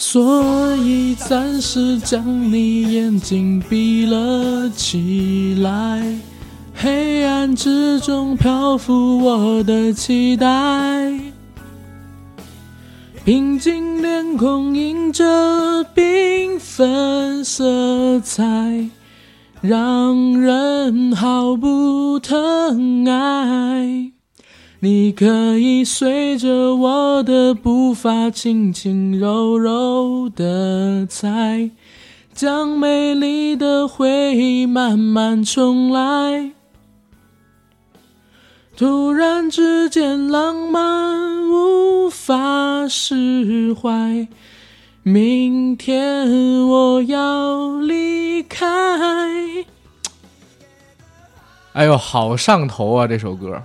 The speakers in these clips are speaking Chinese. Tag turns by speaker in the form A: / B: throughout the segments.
A: 所以暂时将你眼睛闭了起来，黑暗之中漂浮我的期待，平静脸孔映着缤纷色彩，让人毫不疼爱。你可以随着我的步伐，轻轻柔柔的踩，将美丽的回忆慢慢重来。突然之间，浪漫无法释怀。明天我要离开。
B: 哎呦，好上头啊！这首歌。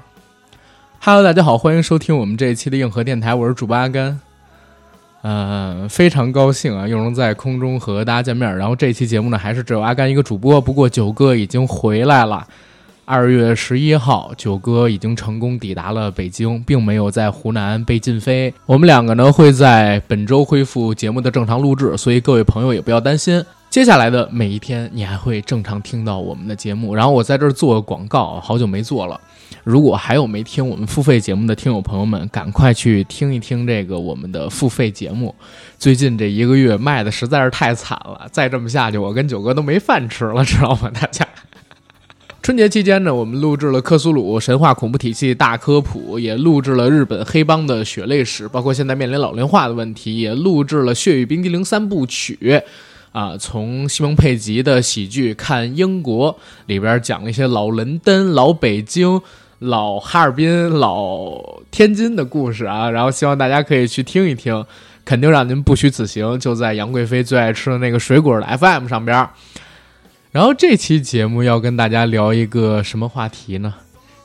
B: Hello，大家好，欢迎收听我们这一期的硬核电台，我是主播阿甘。呃，非常高兴啊，又能在空中和大家见面。然后这期节目呢，还是只有阿甘一个主播。不过九哥已经回来了。二月十一号，九哥已经成功抵达了北京，并没有在湖南被禁飞。我们两个呢，会在本周恢复节目的正常录制，所以各位朋友也不要担心。接下来的每一天，你还会正常听到我们的节目。然后我在这儿做个广告，好久没做了。如果还有没听我们付费节目的听友朋友们，赶快去听一听这个我们的付费节目。最近这一个月卖的实在是太惨了，再这么下去，我跟九哥都没饭吃了，知道吗？大家。春节期间呢，我们录制了克苏鲁神话恐怖体系大科普，也录制了日本黑帮的血泪史，包括现在面临老龄化的问题，也录制了血与冰激凌三部曲。啊，从西蒙佩吉的喜剧看英国里边讲了一些老伦敦、老北京。老哈尔滨、老天津的故事啊，然后希望大家可以去听一听，肯定让您不虚此行。就在杨贵妃最爱吃的那个水果的 FM 上边。然后这期节目要跟大家聊一个什么话题呢？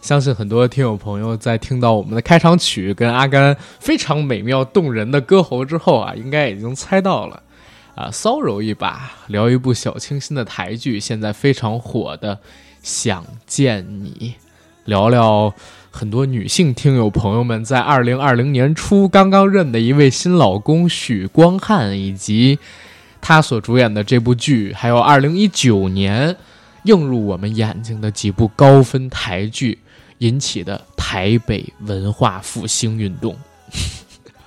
B: 相信很多听友朋友在听到我们的开场曲跟阿甘非常美妙动人的歌喉之后啊，应该已经猜到了啊，骚扰一把，聊一部小清新的台剧，现在非常火的《想见你》。聊聊很多女性听友朋友们在二零二零年初刚刚认的一位新老公许光汉，以及他所主演的这部剧，还有二零一九年映入我们眼睛的几部高分台剧引起的台北文化复兴运动。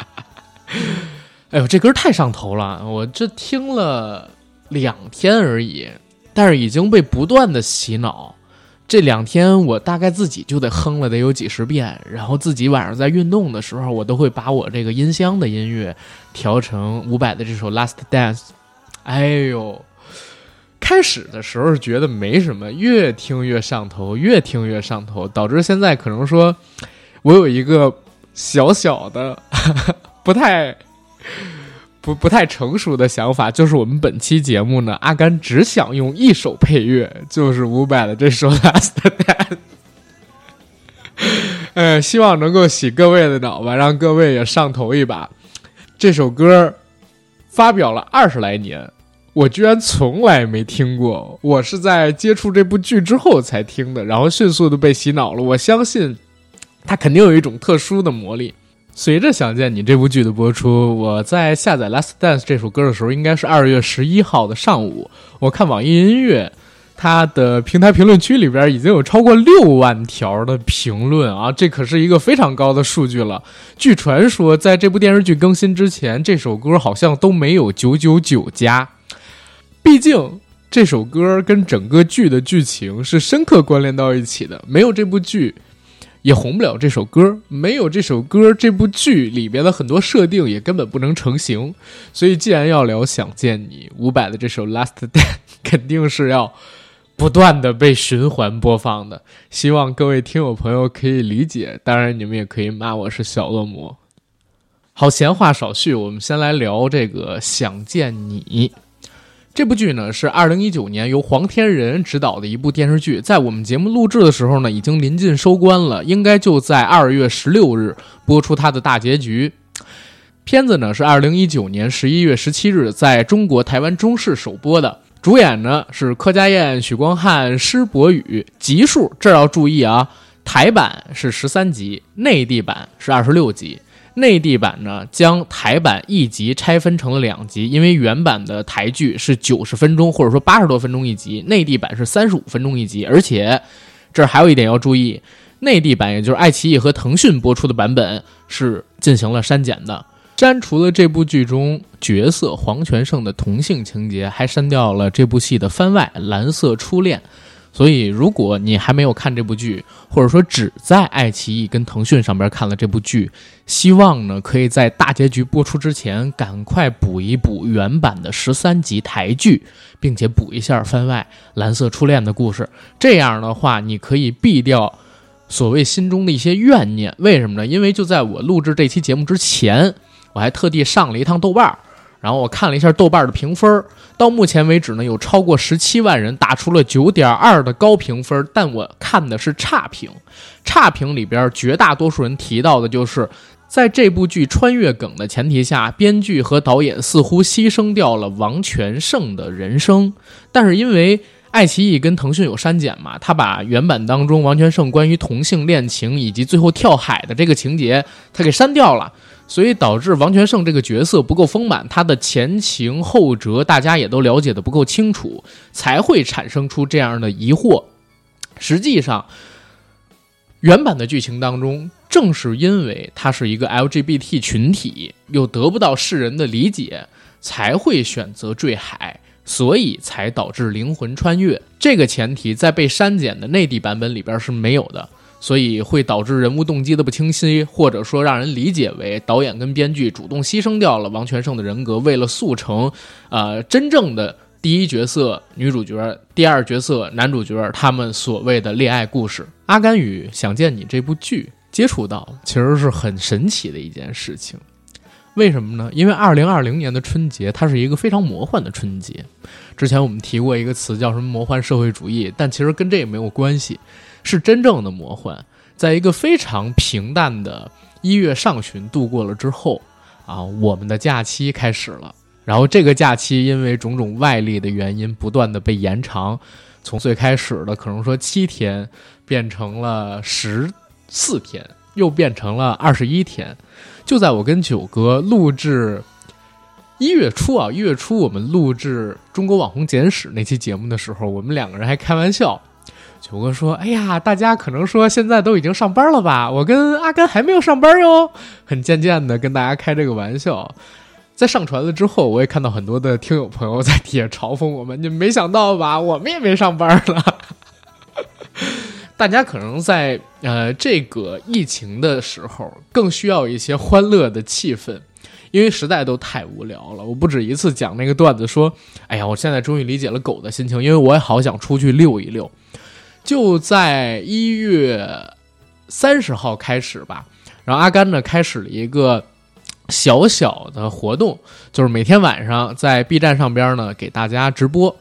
B: 哎呦，这歌太上头了！我这听了两天而已，但是已经被不断的洗脑。这两天我大概自己就得哼了得有几十遍，然后自己晚上在运动的时候，我都会把我这个音箱的音乐调成伍佰的这首《Last Dance》。哎呦，开始的时候觉得没什么，越听越上头，越听越上头，导致现在可能说，我有一个小小的 不太。不不太成熟的想法，就是我们本期节目呢，阿甘只想用一首配乐，就是伍佰的这首《Last Dance》。呃，希望能够洗各位的脑吧，让各位也上头一把。这首歌发表了二十来年，我居然从来没听过。我是在接触这部剧之后才听的，然后迅速的被洗脑了。我相信它肯定有一种特殊的魔力。随着《想见你》这部剧的播出，我在下载《Last Dance》这首歌的时候，应该是二月十一号的上午。我看网易音乐，它的平台评论区里边已经有超过六万条的评论啊，这可是一个非常高的数据了。据传说，在这部电视剧更新之前，这首歌好像都没有九九九加。毕竟这首歌跟整个剧的剧情是深刻关联到一起的，没有这部剧。也红不了这首歌，没有这首歌，这部剧里边的很多设定也根本不能成型。所以，既然要聊《想见你》，伍佰的这首《Last Day》肯定是要不断的被循环播放的。希望各位听友朋友可以理解，当然你们也可以骂我是小恶魔。好，闲话少叙，我们先来聊这个《想见你》。这部剧呢是二零一九年由黄天仁执导的一部电视剧，在我们节目录制的时候呢，已经临近收官了，应该就在二月十六日播出它的大结局。片子呢是二零一九年十一月十七日在中国台湾中视首播的，主演呢是柯佳燕、许光汉、施柏宇，集数这儿要注意啊，台版是十三集，内地版是二十六集。内地版呢，将台版一集拆分成了两集，因为原版的台剧是九十分钟或者说八十多分钟一集，内地版是三十五分钟一集。而且这儿还有一点要注意，内地版也就是爱奇艺和腾讯播出的版本是进行了删减的，删除了这部剧中角色黄全胜的同性情节，还删掉了这部戏的番外《蓝色初恋》。所以，如果你还没有看这部剧，或者说只在爱奇艺跟腾讯上边看了这部剧，希望呢可以在大结局播出之前赶快补一补原版的十三集台剧，并且补一下番外《蓝色初恋》的故事。这样的话，你可以避掉所谓心中的一些怨念。为什么呢？因为就在我录制这期节目之前，我还特地上了一趟豆瓣儿。然后我看了一下豆瓣的评分，到目前为止呢，有超过十七万人打出了九点二的高评分，但我看的是差评。差评里边绝大多数人提到的就是，在这部剧穿越梗的前提下，编剧和导演似乎牺牲掉了王全胜的人生。但是因为爱奇艺跟腾讯有删减嘛，他把原版当中王全胜关于同性恋情以及最后跳海的这个情节，他给删掉了。所以导致王全胜这个角色不够丰满，他的前情后辙大家也都了解的不够清楚，才会产生出这样的疑惑。实际上，原版的剧情当中，正是因为他是一个 LGBT 群体，又得不到世人的理解，才会选择坠海，所以才导致灵魂穿越。这个前提在被删减的内地版本里边是没有的。所以会导致人物动机的不清晰，或者说让人理解为导演跟编剧主动牺牲掉了王全胜的人格，为了速成，呃，真正的第一角色女主角、第二角色男主角他们所谓的恋爱故事。阿甘与想见你这部剧接触到，其实是很神奇的一件事情。为什么呢？因为二零二零年的春节，它是一个非常魔幻的春节。之前我们提过一个词叫什么“魔幻社会主义”，但其实跟这也没有关系。是真正的魔幻，在一个非常平淡的一月上旬度过了之后，啊，我们的假期开始了。然后这个假期因为种种外力的原因，不断的被延长，从最开始的可能说七天，变成了十四天，又变成了二十一天。就在我跟九哥录制一月初啊，一月初我们录制《中国网红简史》那期节目的时候，我们两个人还开玩笑。九哥说：“哎呀，大家可能说现在都已经上班了吧？我跟阿甘还没有上班哟。”很渐渐的跟大家开这个玩笑。在上传了之后，我也看到很多的听友朋友在底下嘲讽我们：“你没想到吧？我们也没上班了。”大家可能在呃这个疫情的时候，更需要一些欢乐的气氛，因为实在都太无聊了。我不止一次讲那个段子，说：“哎呀，我现在终于理解了狗的心情，因为我也好想出去溜一溜。”就在一月三十号开始吧，然后阿甘呢开始了一个小小的活动，就是每天晚上在 B 站上边呢给大家直播，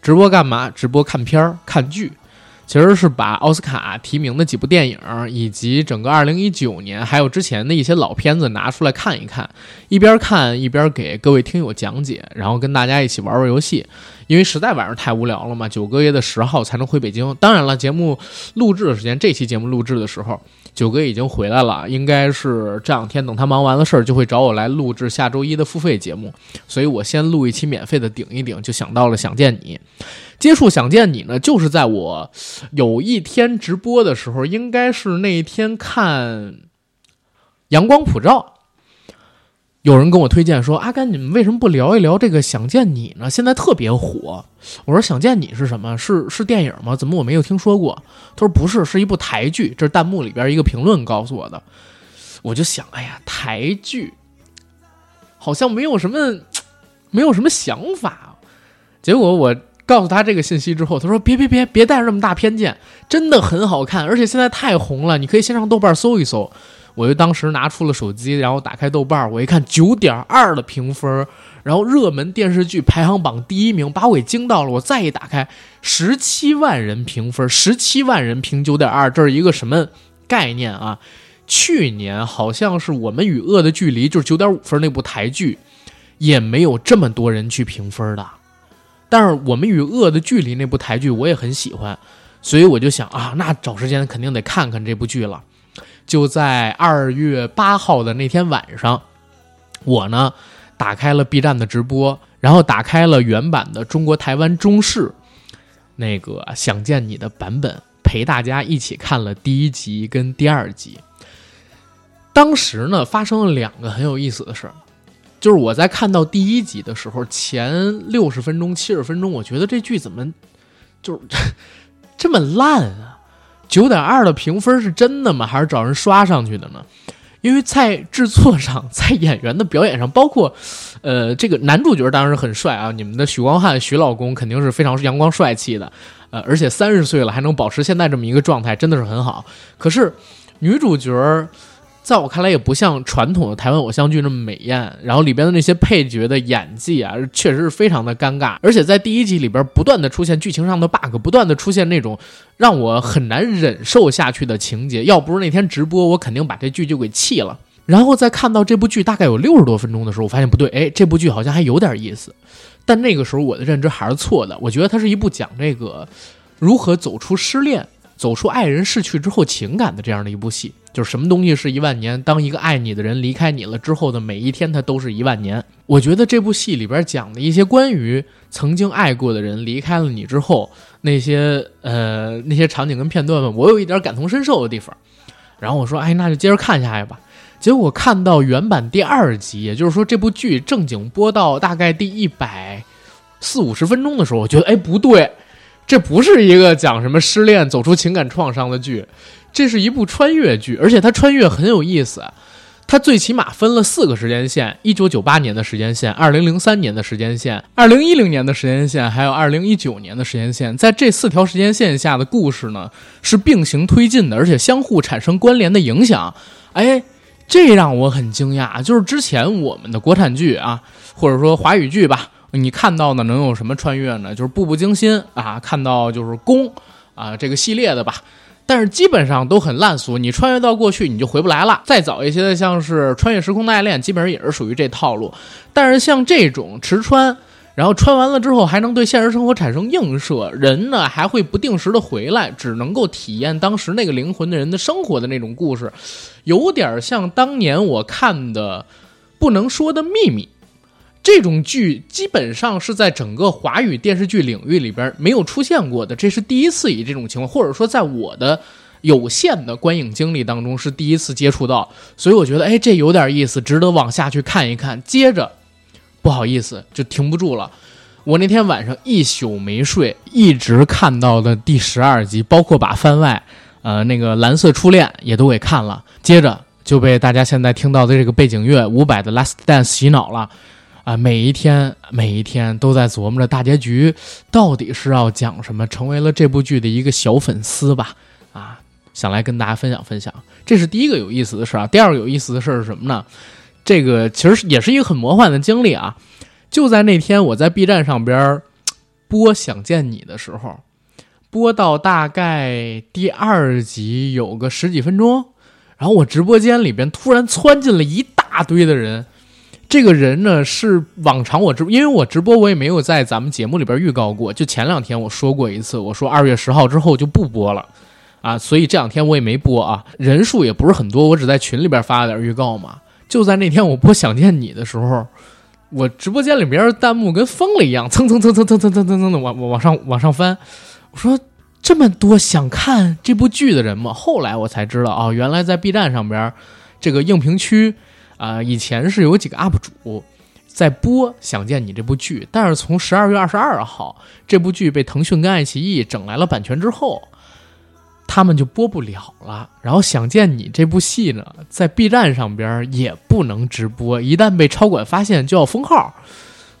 B: 直播干嘛？直播看片儿、看剧。其实是把奥斯卡提名的几部电影，以及整个二零一九年，还有之前的一些老片子拿出来看一看，一边看一边给各位听友讲解，然后跟大家一起玩玩游戏。因为实在晚上太无聊了嘛，九哥也得十号才能回北京。当然了，节目录制的时间，这期节目录制的时候。九哥已经回来了，应该是这两天等他忙完了事儿，就会找我来录制下周一的付费节目。所以我先录一期免费的顶一顶，就想到了想见你。接触想见你呢，就是在我有一天直播的时候，应该是那一天看阳光普照。有人跟我推荐说：“阿甘，你们为什么不聊一聊这个《想见你》呢？现在特别火。”我说：“想见你是什么？是是电影吗？怎么我没有听说过？”他说：“不是，是一部台剧。”这是弹幕里边一个评论告诉我的。我就想：“哎呀，台剧好像没有什么，没有什么想法。”结果我告诉他这个信息之后，他说：“别别别，别带着这么大偏见，真的很好看，而且现在太红了，你可以先上豆瓣搜一搜。”我就当时拿出了手机，然后打开豆瓣，我一看九点二的评分，然后热门电视剧排行榜第一名，把我给惊到了。我再一打开，十七万人评分，十七万人评九点二，这是一个什么概念啊？去年好像是我们与恶的距离，就是九点五分那部台剧，也没有这么多人去评分的。但是我们与恶的距离那部台剧我也很喜欢，所以我就想啊，那找时间肯定得看看这部剧了。就在二月八号的那天晚上，我呢打开了 B 站的直播，然后打开了原版的中国台湾中视那个《想见你》的版本，陪大家一起看了第一集跟第二集。当时呢，发生了两个很有意思的事儿，就是我在看到第一集的时候，前六十分钟、七十分钟，我觉得这剧怎么就是 这么烂啊？九点二的评分是真的吗？还是找人刷上去的呢？因为在制作上，在演员的表演上，包括呃，这个男主角当然是很帅啊，你们的许光汉许老公肯定是非常阳光帅气的，呃，而且三十岁了还能保持现在这么一个状态，真的是很好。可是女主角。在我看来，也不像传统的台湾偶像剧那么美艳。然后里边的那些配角的演技啊，确实是非常的尴尬。而且在第一集里边，不断的出现剧情上的 bug，不断的出现那种让我很难忍受下去的情节。要不是那天直播，我肯定把这剧就给弃了。然后在看到这部剧大概有六十多分钟的时候，我发现不对，哎，这部剧好像还有点意思。但那个时候我的认知还是错的，我觉得它是一部讲这个如何走出失恋。走出爱人逝去之后情感的这样的一部戏，就是什么东西是一万年？当一个爱你的人离开你了之后的每一天，它都是一万年。我觉得这部戏里边讲的一些关于曾经爱过的人离开了你之后那些呃那些场景跟片段吧，我有一点感同身受的地方。然后我说，哎，那就接着看下去吧。结果看到原版第二集，也就是说这部剧正经播到大概第一百四五十分钟的时候，我觉得，哎，不对。这不是一个讲什么失恋、走出情感创伤的剧，这是一部穿越剧，而且它穿越很有意思。它最起码分了四个时间线：一九九八年的时间线、二零零三年的时间线、二零一零年的时间线，还有二零一九年的时间线。在这四条时间线下的故事呢，是并行推进的，而且相互产生关联的影响。哎，这让我很惊讶。就是之前我们的国产剧啊，或者说华语剧吧。你看到的能有什么穿越呢？就是《步步惊心》啊，看到就是宫啊这个系列的吧，但是基本上都很烂俗。你穿越到过去，你就回不来了。再早一些的，像是《穿越时空的爱恋》，基本上也是属于这套路。但是像这种池穿，然后穿完了之后还能对现实生活产生映射，人呢还会不定时的回来，只能够体验当时那个灵魂的人的生活的那种故事，有点像当年我看的《不能说的秘密》。这种剧基本上是在整个华语电视剧领域里边没有出现过的，这是第一次以这种情况，或者说在我的有限的观影经历当中是第一次接触到，所以我觉得，哎，这有点意思，值得往下去看一看。接着，不好意思，就停不住了。我那天晚上一宿没睡，一直看到的第十二集，包括把番外，呃，那个蓝色初恋也都给看了。接着就被大家现在听到的这个背景乐伍佰的《Last Dance》洗脑了。啊，每一天每一天都在琢磨着大结局到底是要讲什么，成为了这部剧的一个小粉丝吧。啊，想来跟大家分享分享，这是第一个有意思的事啊。第二个有意思的事是什么呢？这个其实也是一个很魔幻的经历啊。就在那天我在 B 站上边播《想见你》的时候，播到大概第二集有个十几分钟，然后我直播间里边突然窜进了一大堆的人。这个人呢是往常我直，因为我直播我也没有在咱们节目里边预告过，就前两天我说过一次，我说二月十号之后就不播了，啊，所以这两天我也没播啊，人数也不是很多，我只在群里边发了点预告嘛。就在那天我播想见你的时候，我直播间里边弹幕跟疯了一样，蹭蹭蹭蹭蹭蹭蹭蹭蹭的往往上往上翻，我说这么多想看这部剧的人吗？后来我才知道啊，原来在 B 站上边这个应评区。啊，以前是有几个 UP 主在播《想见你》这部剧，但是从十二月二十二号这部剧被腾讯跟爱奇艺整来了版权之后，他们就播不了了。然后《想见你》这部戏呢，在 B 站上边也不能直播，一旦被超管发现就要封号。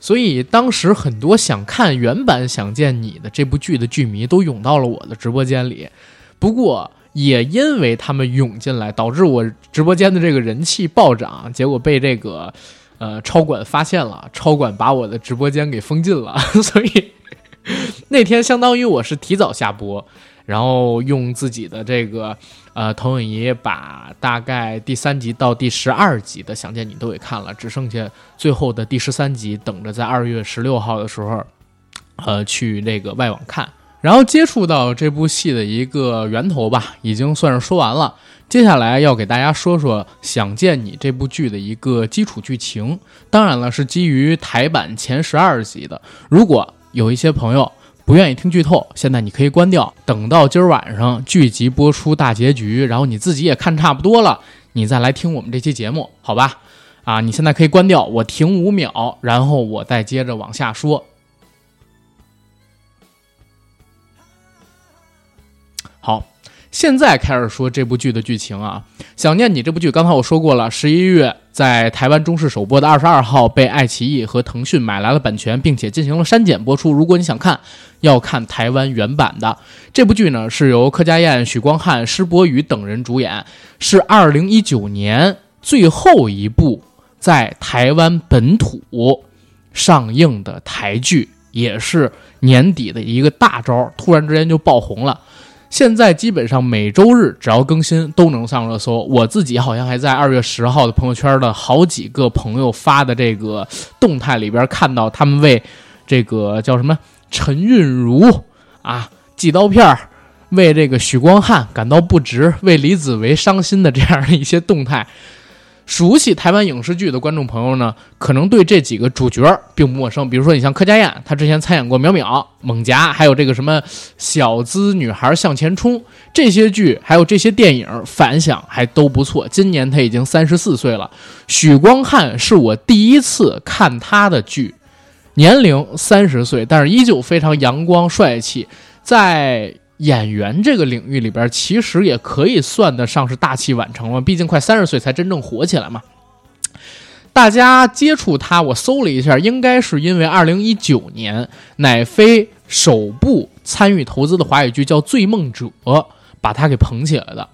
B: 所以当时很多想看原版《想见你》的这部剧的剧迷都涌到了我的直播间里。不过，也因为他们涌进来，导致我直播间的这个人气暴涨，结果被这个呃超管发现了，超管把我的直播间给封禁了。所以那天相当于我是提早下播，然后用自己的这个呃投影仪把大概第三集到第十二集的《想见你》都给看了，只剩下最后的第十三集等着在二月十六号的时候呃去那个外网看。然后接触到这部戏的一个源头吧，已经算是说完了。接下来要给大家说说《想见你》这部剧的一个基础剧情，当然了，是基于台版前十二集的。如果有一些朋友不愿意听剧透，现在你可以关掉，等到今儿晚上剧集播出大结局，然后你自己也看差不多了，你再来听我们这期节目，好吧？啊，你现在可以关掉，我停五秒，然后我再接着往下说。现在开始说这部剧的剧情啊。想念你这部剧，刚才我说过了，十一月在台湾中视首播的二十二号被爱奇艺和腾讯买来了版权，并且进行了删减播出。如果你想看，要看台湾原版的这部剧呢，是由柯佳燕、许光汉、施柏宇等人主演，是二零一九年最后一部在台湾本土上映的台剧，也是年底的一个大招，突然之间就爆红了。现在基本上每周日只要更新都能上热搜。我自己好像还在二月十号的朋友圈的好几个朋友发的这个动态里边看到他们为这个叫什么陈韵如啊寄刀片儿为这个许光汉感到不值，为李子维伤心的这样的一些动态。熟悉台湾影视剧的观众朋友呢，可能对这几个主角并不陌生。比如说，你像柯佳燕，她之前参演过《淼淼》《猛夹》，还有这个什么《小资女孩向前冲》这些剧，还有这些电影，反响还都不错。今年她已经三十四岁了。许光汉是我第一次看他的剧，年龄三十岁，但是依旧非常阳光帅气，在。演员这个领域里边，其实也可以算得上是大器晚成了。毕竟快三十岁才真正火起来嘛。大家接触他，我搜了一下，应该是因为二零一九年乃飞首部参与投资的华语剧叫《醉梦者》，把他给捧起来的。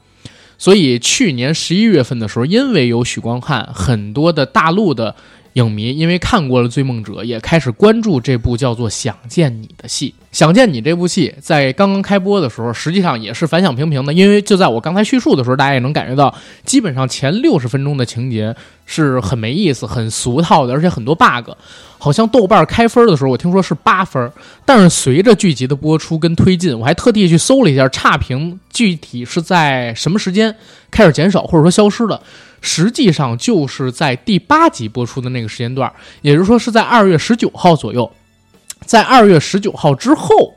B: 所以去年十一月份的时候，因为有许光汉，很多的大陆的。影迷因为看过了《追梦者》，也开始关注这部叫做《想见你》的戏。《想见你》这部戏在刚刚开播的时候，实际上也是反响平平的。因为就在我刚才叙述的时候，大家也能感觉到，基本上前六十分钟的情节是很没意思、很俗套的，而且很多 bug。好像豆瓣开分的时候，我听说是八分，但是随着剧集的播出跟推进，我还特地去搜了一下差评具体是在什么时间开始减少或者说消失的。实际上就是在第八集播出的那个时间段，也就是说是在二月十九号左右，在二月十九号之后，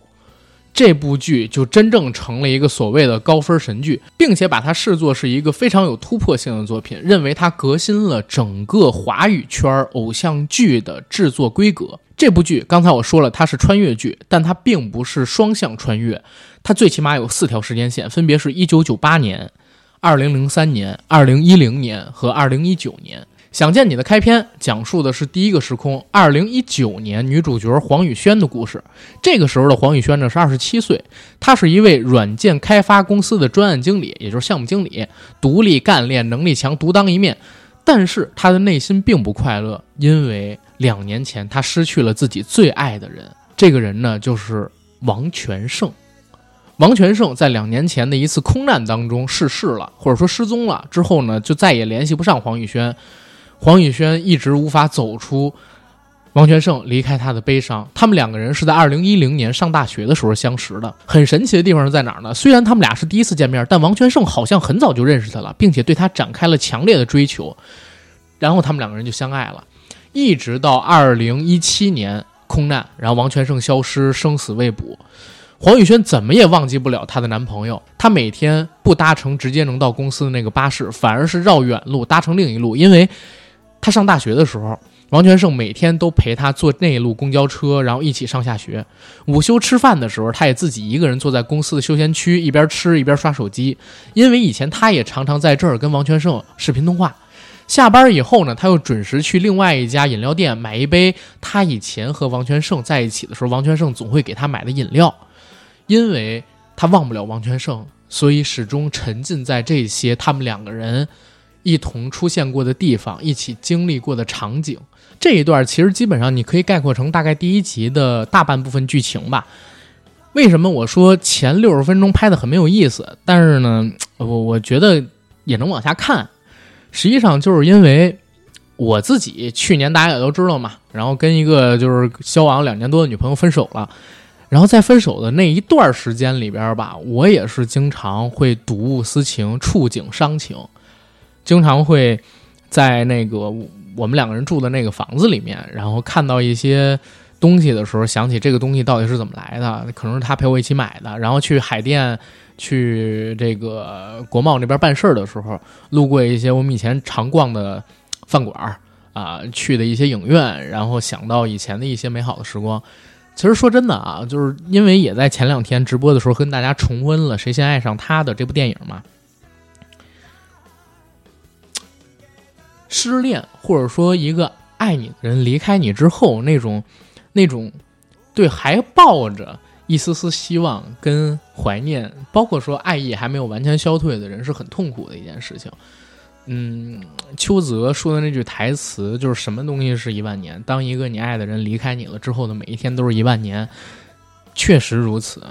B: 这部剧就真正成了一个所谓的高分神剧，并且把它视作是一个非常有突破性的作品，认为它革新了整个华语圈偶像剧的制作规格。这部剧刚才我说了，它是穿越剧，但它并不是双向穿越，它最起码有四条时间线，分别是一九九八年。二零零三年、二零一零年和二零一九年，《想见你》的开篇讲述的是第一个时空，二零一九年女主角黄雨萱的故事。这个时候的黄雨萱呢是二十七岁，她是一位软件开发公司的专案经理，也就是项目经理，独立干练，能力强，独当一面。但是她的内心并不快乐，因为两年前她失去了自己最爱的人，这个人呢就是王全胜。王全胜在两年前的一次空难当中逝世了，或者说失踪了。之后呢，就再也联系不上黄宇轩。黄宇轩一直无法走出王全胜离开他的悲伤。他们两个人是在二零一零年上大学的时候相识的。很神奇的地方是在哪儿呢？虽然他们俩是第一次见面，但王全胜好像很早就认识他了，并且对他展开了强烈的追求。然后他们两个人就相爱了，一直到二零一七年空难，然后王全胜消失，生死未卜。黄宇轩怎么也忘记不了她的男朋友。她每天不搭乘直接能到公司的那个巴士，反而是绕远路搭乘另一路。因为她上大学的时候，王全胜每天都陪她坐那一路公交车，然后一起上下学。午休吃饭的时候，她也自己一个人坐在公司的休闲区，一边吃一边刷手机。因为以前她也常常在这儿跟王全胜视频通话。下班以后呢，他又准时去另外一家饮料店买一杯他以前和王全胜在一起的时候，王全胜总会给他买的饮料。因为他忘不了王全胜，所以始终沉浸在这些他们两个人一同出现过的地方，一起经历过的场景。这一段其实基本上你可以概括成大概第一集的大半部分剧情吧。为什么我说前六十分钟拍的很没有意思？但是呢，我我觉得也能往下看。实际上就是因为我自己去年大家也都知道嘛，然后跟一个就是交往两年多的女朋友分手了。然后在分手的那一段时间里边吧，我也是经常会睹物思情、触景伤情，经常会在那个我们两个人住的那个房子里面，然后看到一些东西的时候，想起这个东西到底是怎么来的，可能是他陪我一起买的。然后去海淀、去这个国贸那边办事儿的时候，路过一些我们以前常逛的饭馆儿啊，去的一些影院，然后想到以前的一些美好的时光。其实说真的啊，就是因为也在前两天直播的时候跟大家重温了《谁先爱上他》的这部电影嘛。失恋或者说一个爱你的人离开你之后，那种那种对还抱着一丝丝希望跟怀念，包括说爱意还没有完全消退的人，是很痛苦的一件事情。嗯，邱泽说的那句台词就是什么东西是一万年？当一个你爱的人离开你了之后的每一天都是一万年，确实如此。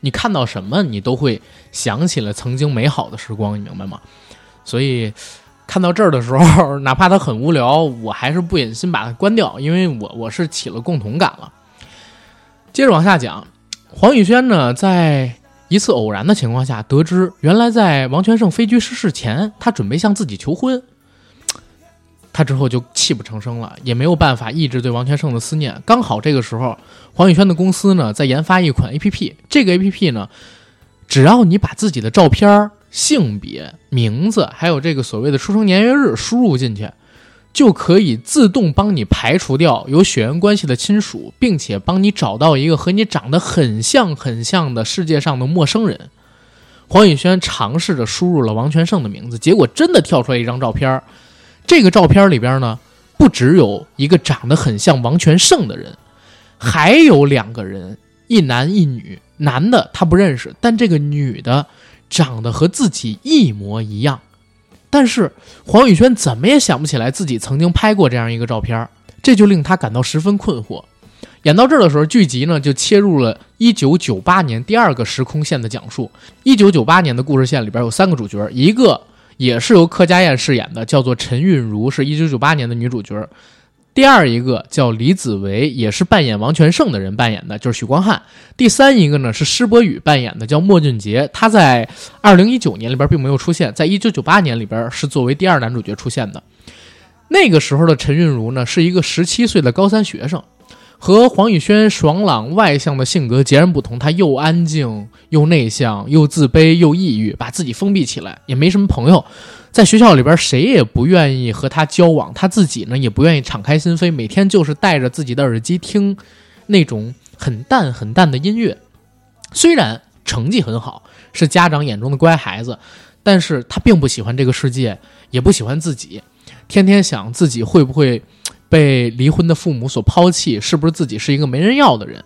B: 你看到什么，你都会想起了曾经美好的时光，你明白吗？所以看到这儿的时候，哪怕他很无聊，我还是不忍心把它关掉，因为我我是起了共同感了。接着往下讲，黄宇轩呢，在。一次偶然的情况下，得知原来在王全胜飞机失事前，他准备向自己求婚。他之后就泣不成声了，也没有办法抑制对王全胜的思念。刚好这个时候，黄宇轩的公司呢在研发一款 A P P，这个 A P P 呢，只要你把自己的照片、性别、名字，还有这个所谓的出生年月日输入进去。就可以自动帮你排除掉有血缘关系的亲属，并且帮你找到一个和你长得很像很像的世界上的陌生人。黄宇轩尝试着输入了王全胜的名字，结果真的跳出来一张照片。这个照片里边呢，不只有一个长得很像王全胜的人，还有两个人，一男一女。男的他不认识，但这个女的长得和自己一模一样。但是黄宇轩怎么也想不起来自己曾经拍过这样一个照片，这就令他感到十分困惑。演到这儿的时候，剧集呢就切入了1998年第二个时空线的讲述。1998年的故事线里边有三个主角，一个也是由柯佳燕饰演的，叫做陈韵如，是一九九八年的女主角。第二一个叫李子维，也是扮演王全胜的人扮演的，就是许光汉。第三一个呢是施柏宇扮演的，叫莫俊杰。他在二零一九年里边并没有出现，在一九九八年里边是作为第二男主角出现的。那个时候的陈韵如呢是一个十七岁的高三学生，和黄宇轩爽朗外向的性格截然不同。他又安静又内向，又自卑又抑郁，把自己封闭起来，也没什么朋友。在学校里边，谁也不愿意和他交往，他自己呢也不愿意敞开心扉，每天就是戴着自己的耳机听那种很淡很淡的音乐。虽然成绩很好，是家长眼中的乖孩子，但是他并不喜欢这个世界，也不喜欢自己，天天想自己会不会被离婚的父母所抛弃，是不是自己是一个没人要的人。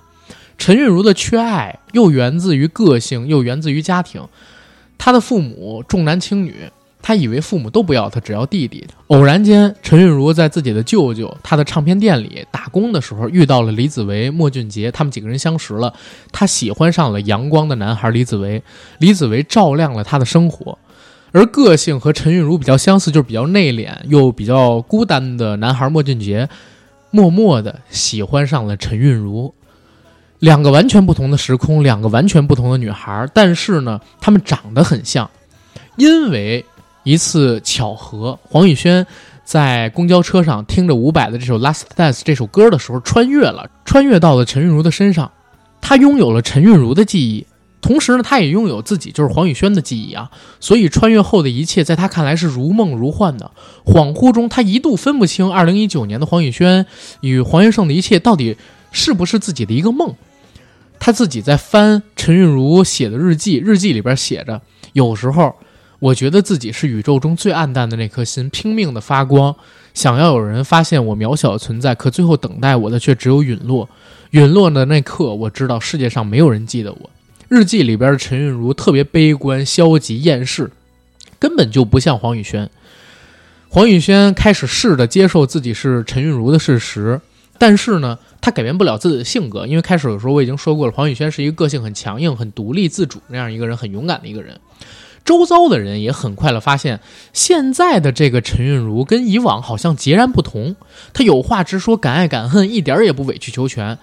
B: 陈韵如的缺爱又源自于个性，又源自于家庭，他的父母重男轻女。他以为父母都不要他，只要弟弟。偶然间，陈韵如在自己的舅舅他的唱片店里打工的时候，遇到了李子维、莫俊杰，他们几个人相识了。他喜欢上了阳光的男孩李子维，李子维照亮了他的生活。而个性和陈韵如比较相似，就是比较内敛又比较孤单的男孩莫俊杰，默默的喜欢上了陈韵如。两个完全不同的时空，两个完全不同的女孩，但是呢，她们长得很像，因为。一次巧合，黄宇轩在公交车上听着伍佰的这首《Last Dance》这首歌的时候，穿越了，穿越到了陈韵如的身上。他拥有了陈韵如的记忆，同时呢，他也拥有自己就是黄宇轩的记忆啊。所以穿越后的一切，在他看来是如梦如幻的。恍惚中，他一度分不清2019年的黄宇轩与黄元胜的一切到底是不是自己的一个梦。他自己在翻陈韵如写的日记，日记里边写着，有时候。我觉得自己是宇宙中最暗淡的那颗心，拼命的发光，想要有人发现我渺小的存在。可最后等待我的却只有陨落。陨落的那刻，我知道世界上没有人记得我。日记里边的陈韵如特别悲观、消极、厌世，根本就不像黄宇轩。黄宇轩开始试着接受自己是陈韵如的事实，但是呢，他改变不了自己的性格，因为开始的时候我已经说过了，黄宇轩是一个个性很强硬、很独立自主那样一个人，很勇敢的一个人。周遭的人也很快的发现，现在的这个陈韵如跟以往好像截然不同。她有话直说，敢爱敢恨，一点也不委曲求全。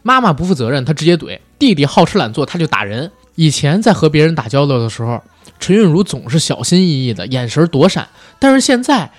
B: 妈妈不负责任，她直接怼；弟弟好吃懒做，他就打人。以前在和别人打交道的时候，陈韵如总是小心翼翼的，眼神躲闪。但是现在，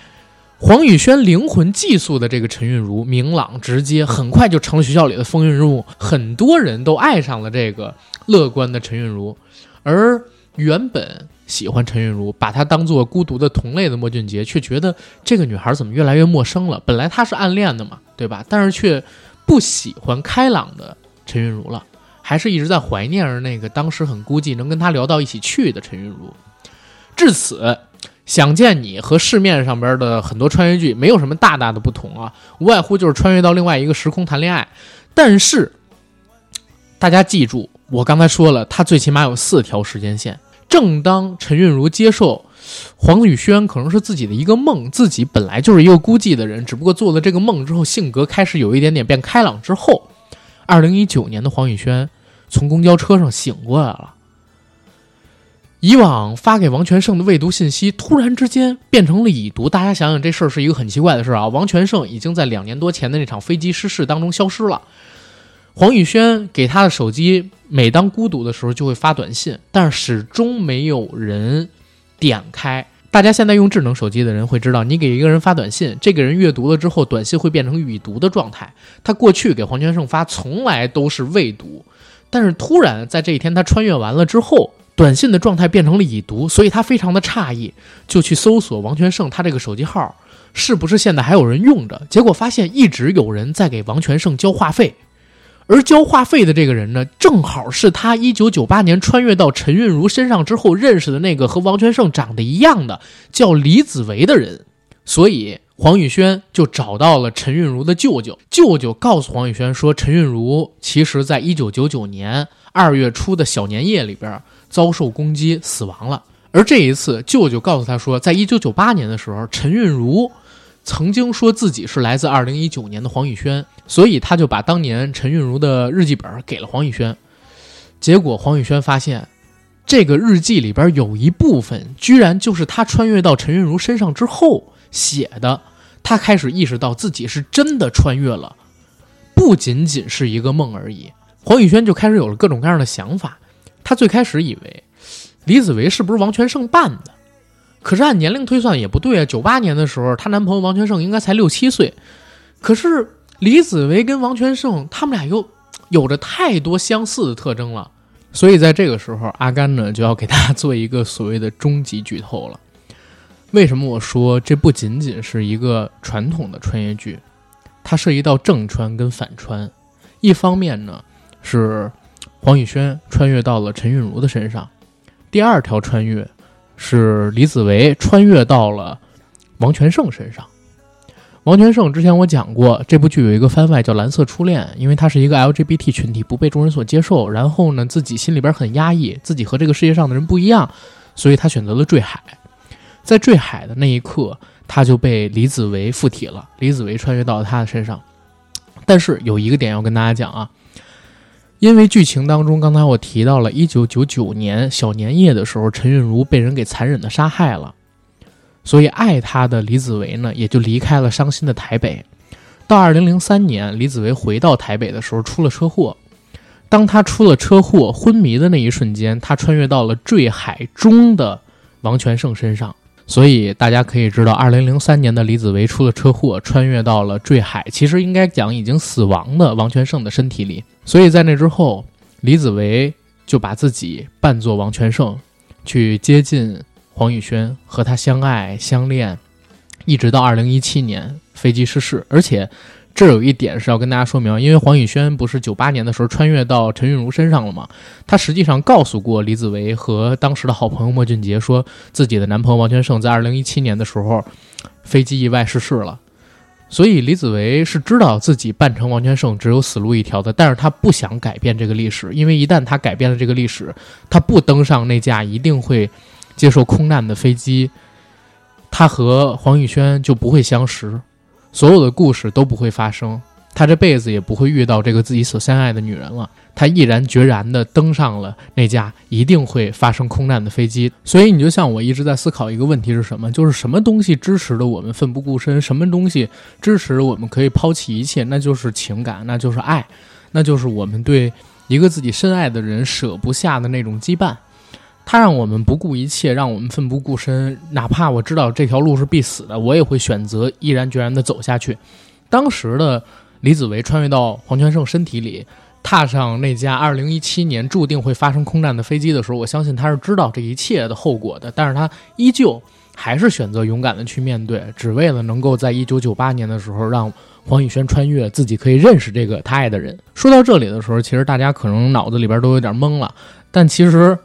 B: 黄宇轩灵魂寄宿的这个陈韵如，明朗直接，很快就成了学校里的风云人物，很多人都爱上了这个乐观的陈韵如。而原本喜欢陈韵如，把她当做孤独的同类的莫俊杰，却觉得这个女孩怎么越来越陌生了。本来他是暗恋的嘛，对吧？但是却不喜欢开朗的陈韵如了。还是一直在怀念着那个当时很孤寂能跟他聊到一起去的陈韵如。至此，想见你和市面上边的很多穿越剧没有什么大大的不同啊，无外乎就是穿越到另外一个时空谈恋爱。但是，大家记住，我刚才说了，他最起码有四条时间线。正当陈韵如接受黄宇轩可能是自己的一个梦，自己本来就是一个孤寂的人，只不过做了这个梦之后，性格开始有一点点变开朗之后，二零一九年的黄宇轩。从公交车上醒过来了。以往发给王全胜的未读信息，突然之间变成了已读。大家想想，这事儿是一个很奇怪的事儿啊！王全胜已经在两年多前的那场飞机失事当中消失了。黄宇轩给他的手机，每当孤独的时候就会发短信，但是始终没有人点开。大家现在用智能手机的人会知道，你给一个人发短信，这个人阅读了之后，短信会变成已读的状态。他过去给黄全胜发，从来都是未读。但是突然在这一天，他穿越完了之后，短信的状态变成了已读，所以他非常的诧异，就去搜索王全胜他这个手机号是不是现在还有人用着。结果发现一直有人在给王全胜交话费，而交话费的这个人呢，正好是他一九九八年穿越到陈韵如身上之后认识的那个和王全胜长得一样的叫李子维的人，所以。黄宇轩就找到了陈韵如的舅舅，舅舅告诉黄宇轩说，陈韵如其实在一九九九年二月初的小年夜里边遭受攻击死亡了。而这一次，舅舅告诉他说，在一九九八年的时候，陈韵如曾经说自己是来自二零一九年的黄宇轩，所以他就把当年陈韵如的日记本给了黄宇轩。结果黄宇轩发现，这个日记里边有一部分居然就是他穿越到陈韵如身上之后写的。他开始意识到自己是真的穿越了，不仅仅是一个梦而已。黄宇轩就开始有了各种各样的想法。他最开始以为李子维是不是王全胜扮的，可是按年龄推算也不对啊。九八年的时候，她男朋友王全胜应该才六七岁，可是李子维跟王全胜他们俩又有着太多相似的特征了。所以在这个时候，阿甘呢就要给大家做一个所谓的终极剧透了。为什么我说这不仅仅是一个传统的穿越剧？它涉及到正穿跟反穿。一方面呢，是黄宇轩穿越到了陈韵如的身上；第二条穿越是李子维穿越到了王全胜身上。王全胜之前我讲过，这部剧有一个番外叫《蓝色初恋》，因为他是一个 LGBT 群体，不被众人所接受，然后呢，自己心里边很压抑，自己和这个世界上的人不一样，所以他选择了坠海。在坠海的那一刻，他就被李子维附体了。李子维穿越到了他的身上，但是有一个点要跟大家讲啊，因为剧情当中，刚才我提到了1999年小年夜的时候，陈韵如被人给残忍的杀害了，所以爱她的李子维呢，也就离开了伤心的台北。到2003年，李子维回到台北的时候，出了车祸。当他出了车祸昏迷的那一瞬间，他穿越到了坠海中的王全胜身上。所以大家可以知道，二零零三年的李子维出了车祸，穿越到了坠海，其实应该讲已经死亡的王全胜的身体里。所以在那之后，李子维就把自己扮作王全胜，去接近黄宇轩，和他相爱相恋，一直到二零一七年飞机失事，而且。这有一点是要跟大家说明，因为黄宇轩不是九八年的时候穿越到陈韵如身上了吗？他实际上告诉过李子维和当时的好朋友莫俊杰，说自己的男朋友王全胜在二零一七年的时候飞机意外失事了。所以李子维是知道自己扮成王全胜只有死路一条的，但是他不想改变这个历史，因为一旦他改变了这个历史，他不登上那架一定会接受空难的飞机，他和黄宇轩就不会相识。所有的故事都不会发生，他这辈子也不会遇到这个自己所相爱的女人了。他毅然决然地登上了那架一定会发生空难的飞机。所以，你就像我一直在思考一个问题是什么？就是什么东西支持着我们奋不顾身？什么东西支持我们可以抛弃一切？那就是情感，那就是爱，那就是我们对一个自己深爱的人舍不下的那种羁绊。他让我们不顾一切，让我们奋不顾身，哪怕我知道这条路是必死的，我也会选择毅然决然地走下去。当时的李子维穿越到黄泉胜身体里，踏上那架2017年注定会发生空战的飞机的时候，我相信他是知道这一切的后果的，但是他依旧还是选择勇敢的去面对，只为了能够在1998年的时候让黄宇轩穿越，自己可以认识这个他爱的人。说到这里的时候，其实大家可能脑子里边都有点懵了，但其实。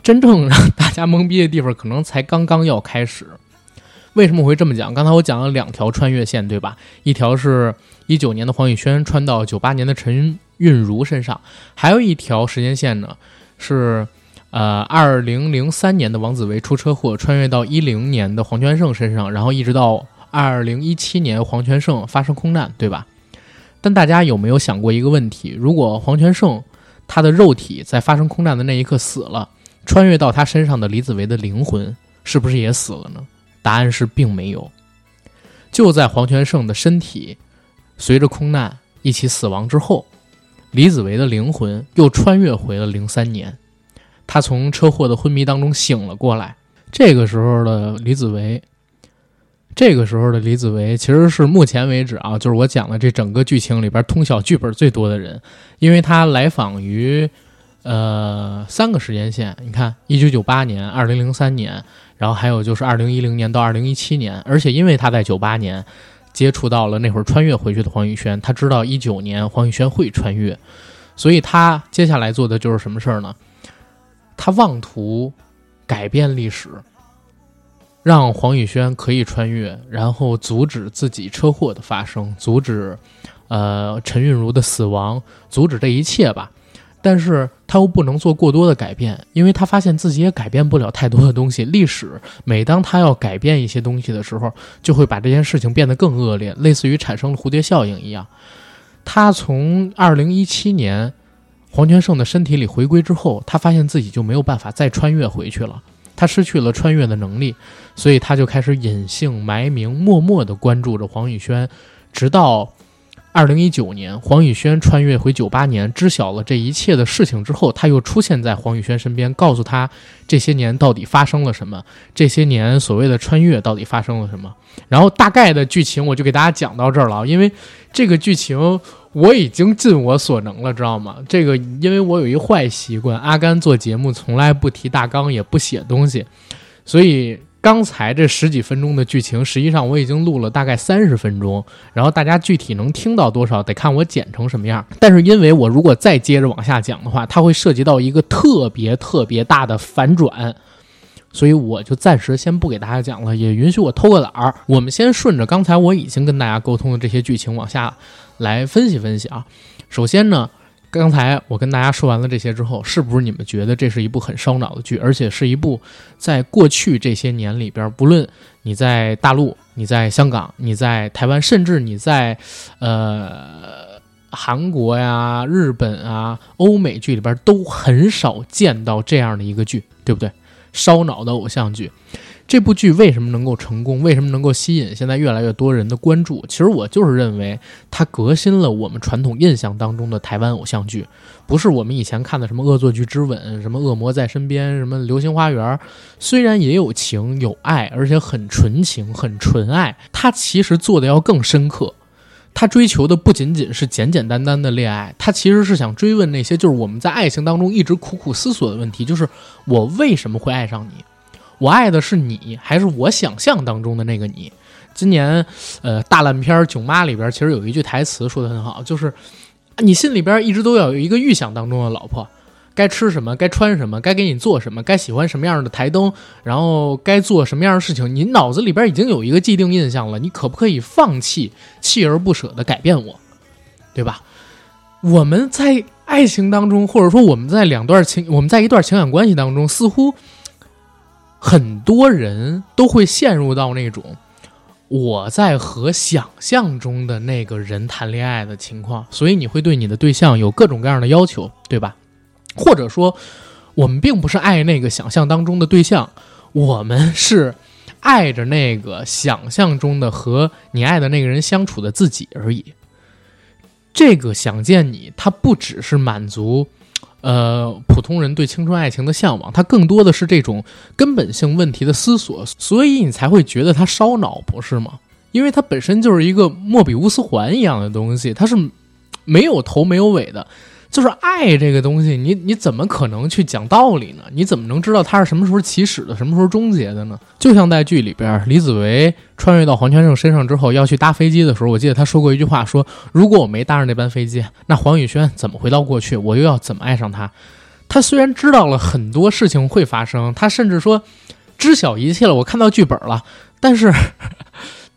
B: 真正让大家懵逼的地方，可能才刚刚要开始。为什么我会这么讲？刚才我讲了两条穿越线，对吧？一条是一九年的黄宇轩穿到九八年的陈韵如身上，还有一条时间线呢，是呃二零零三年的王子维出车祸，穿越到一零年的黄泉胜身上，然后一直到二零一七年黄泉胜发生空难，对吧？但大家有没有想过一个问题？如果黄泉胜他的肉体在发生空难的那一刻死了？穿越到他身上的李子维的灵魂是不是也死了呢？答案是并没有。就在黄泉胜的身体随着空难一起死亡之后，李子维的灵魂又穿越回了零三年。他从车祸的昏迷当中醒了过来。这个时候的李子维，这个时候的李子维其实是目前为止啊，就是我讲的这整个剧情里边通晓剧本最多的人，因为他来访于。呃，三个时间线，你看，一九九八年、二零零三年，然后还有就是二零一零年到二零一七年，而且因为他在九八年接触到了那会儿穿越回去的黄宇轩，他知道一九年黄宇轩会穿越，所以他接下来做的就是什么事儿呢？他妄图改变历史，让黄宇轩可以穿越，然后阻止自己车祸的发生，阻止呃陈韵如的死亡，阻止这一切吧。但是他又不能做过多的改变，因为他发现自己也改变不了太多的东西。历史每当他要改变一些东西的时候，就会把这件事情变得更恶劣，类似于产生了蝴蝶效应一样。他从二零一七年黄泉胜的身体里回归之后，他发现自己就没有办法再穿越回去了，他失去了穿越的能力，所以他就开始隐姓埋名，默默地关注着黄宇轩，直到。二零一九年，黄宇轩穿越回九八年，知晓了这一切的事情之后，他又出现在黄宇轩身边，告诉他这些年到底发生了什么，这些年所谓的穿越到底发生了什么。然后大概的剧情我就给大家讲到这儿了，因为这个剧情我已经尽我所能了，知道吗？这个因为我有一坏习惯，阿甘做节目从来不提大纲，也不写东西，所以。刚才这十几分钟的剧情，实际上我已经录了大概三十分钟，然后大家具体能听到多少，得看我剪成什么样。但是因为我如果再接着往下讲的话，它会涉及到一个特别特别大的反转，所以我就暂时先不给大家讲了，也允许我偷个懒儿。我们先顺着刚才我已经跟大家沟通的这些剧情往下来分析分析啊。首先呢。刚才我跟大家说完了这些之后，是不是你们觉得这是一部很烧脑的剧，而且是一部在过去这些年里边，不论你在大陆、你在香港、你在台湾，甚至你在呃韩国呀、日本啊、欧美剧里边，都很少见到这样的一个剧，对不对？烧脑的偶像剧。这部剧为什么能够成功？为什么能够吸引现在越来越多人的关注？其实我就是认为它革新了我们传统印象当中的台湾偶像剧，不是我们以前看的什么《恶作剧之吻》、什么《恶魔在身边》、什么《流星花园》。虽然也有情有爱，而且很纯情、很纯爱，它其实做的要更深刻。它追求的不仅仅是简简单单的恋爱，它其实是想追问那些就是我们在爱情当中一直苦苦思索的问题，就是我为什么会爱上你。我爱的是你，还是我想象当中的那个你？今年，呃，大烂片《囧妈》里边其实有一句台词说的很好，就是你心里边一直都要有一个预想当中的老婆，该吃什么，该穿什么，该给你做什么，该喜欢什么样的台灯，然后该做什么样的事情，你脑子里边已经有一个既定印象了。你可不可以放弃，锲而不舍的改变我，对吧？我们在爱情当中，或者说我们在两段情，我们在一段情感关系当中，似乎。很多人都会陷入到那种我在和想象中的那个人谈恋爱的情况，所以你会对你的对象有各种各样的要求，对吧？或者说，我们并不是爱那个想象当中的对象，我们是爱着那个想象中的和你爱的那个人相处的自己而已。这个想见你，它不只是满足呃普通人对青春爱情的向往，它更多的是这种根本性问题的思索，所以你才会觉得它烧脑，不是吗？因为它本身就是一个莫比乌斯环一样的东西，它是没有头没有尾的。就是爱这个东西，你你怎么可能去讲道理呢？你怎么能知道它是什么时候起始的，什么时候终结的呢？就像在剧里边，李子维穿越到黄泉胜身上之后，要去搭飞机的时候，我记得他说过一句话：说如果我没搭上那班飞机，那黄宇轩怎么回到过去？我又要怎么爱上他？他虽然知道了很多事情会发生，他甚至说知晓一切了，我看到剧本了，但是。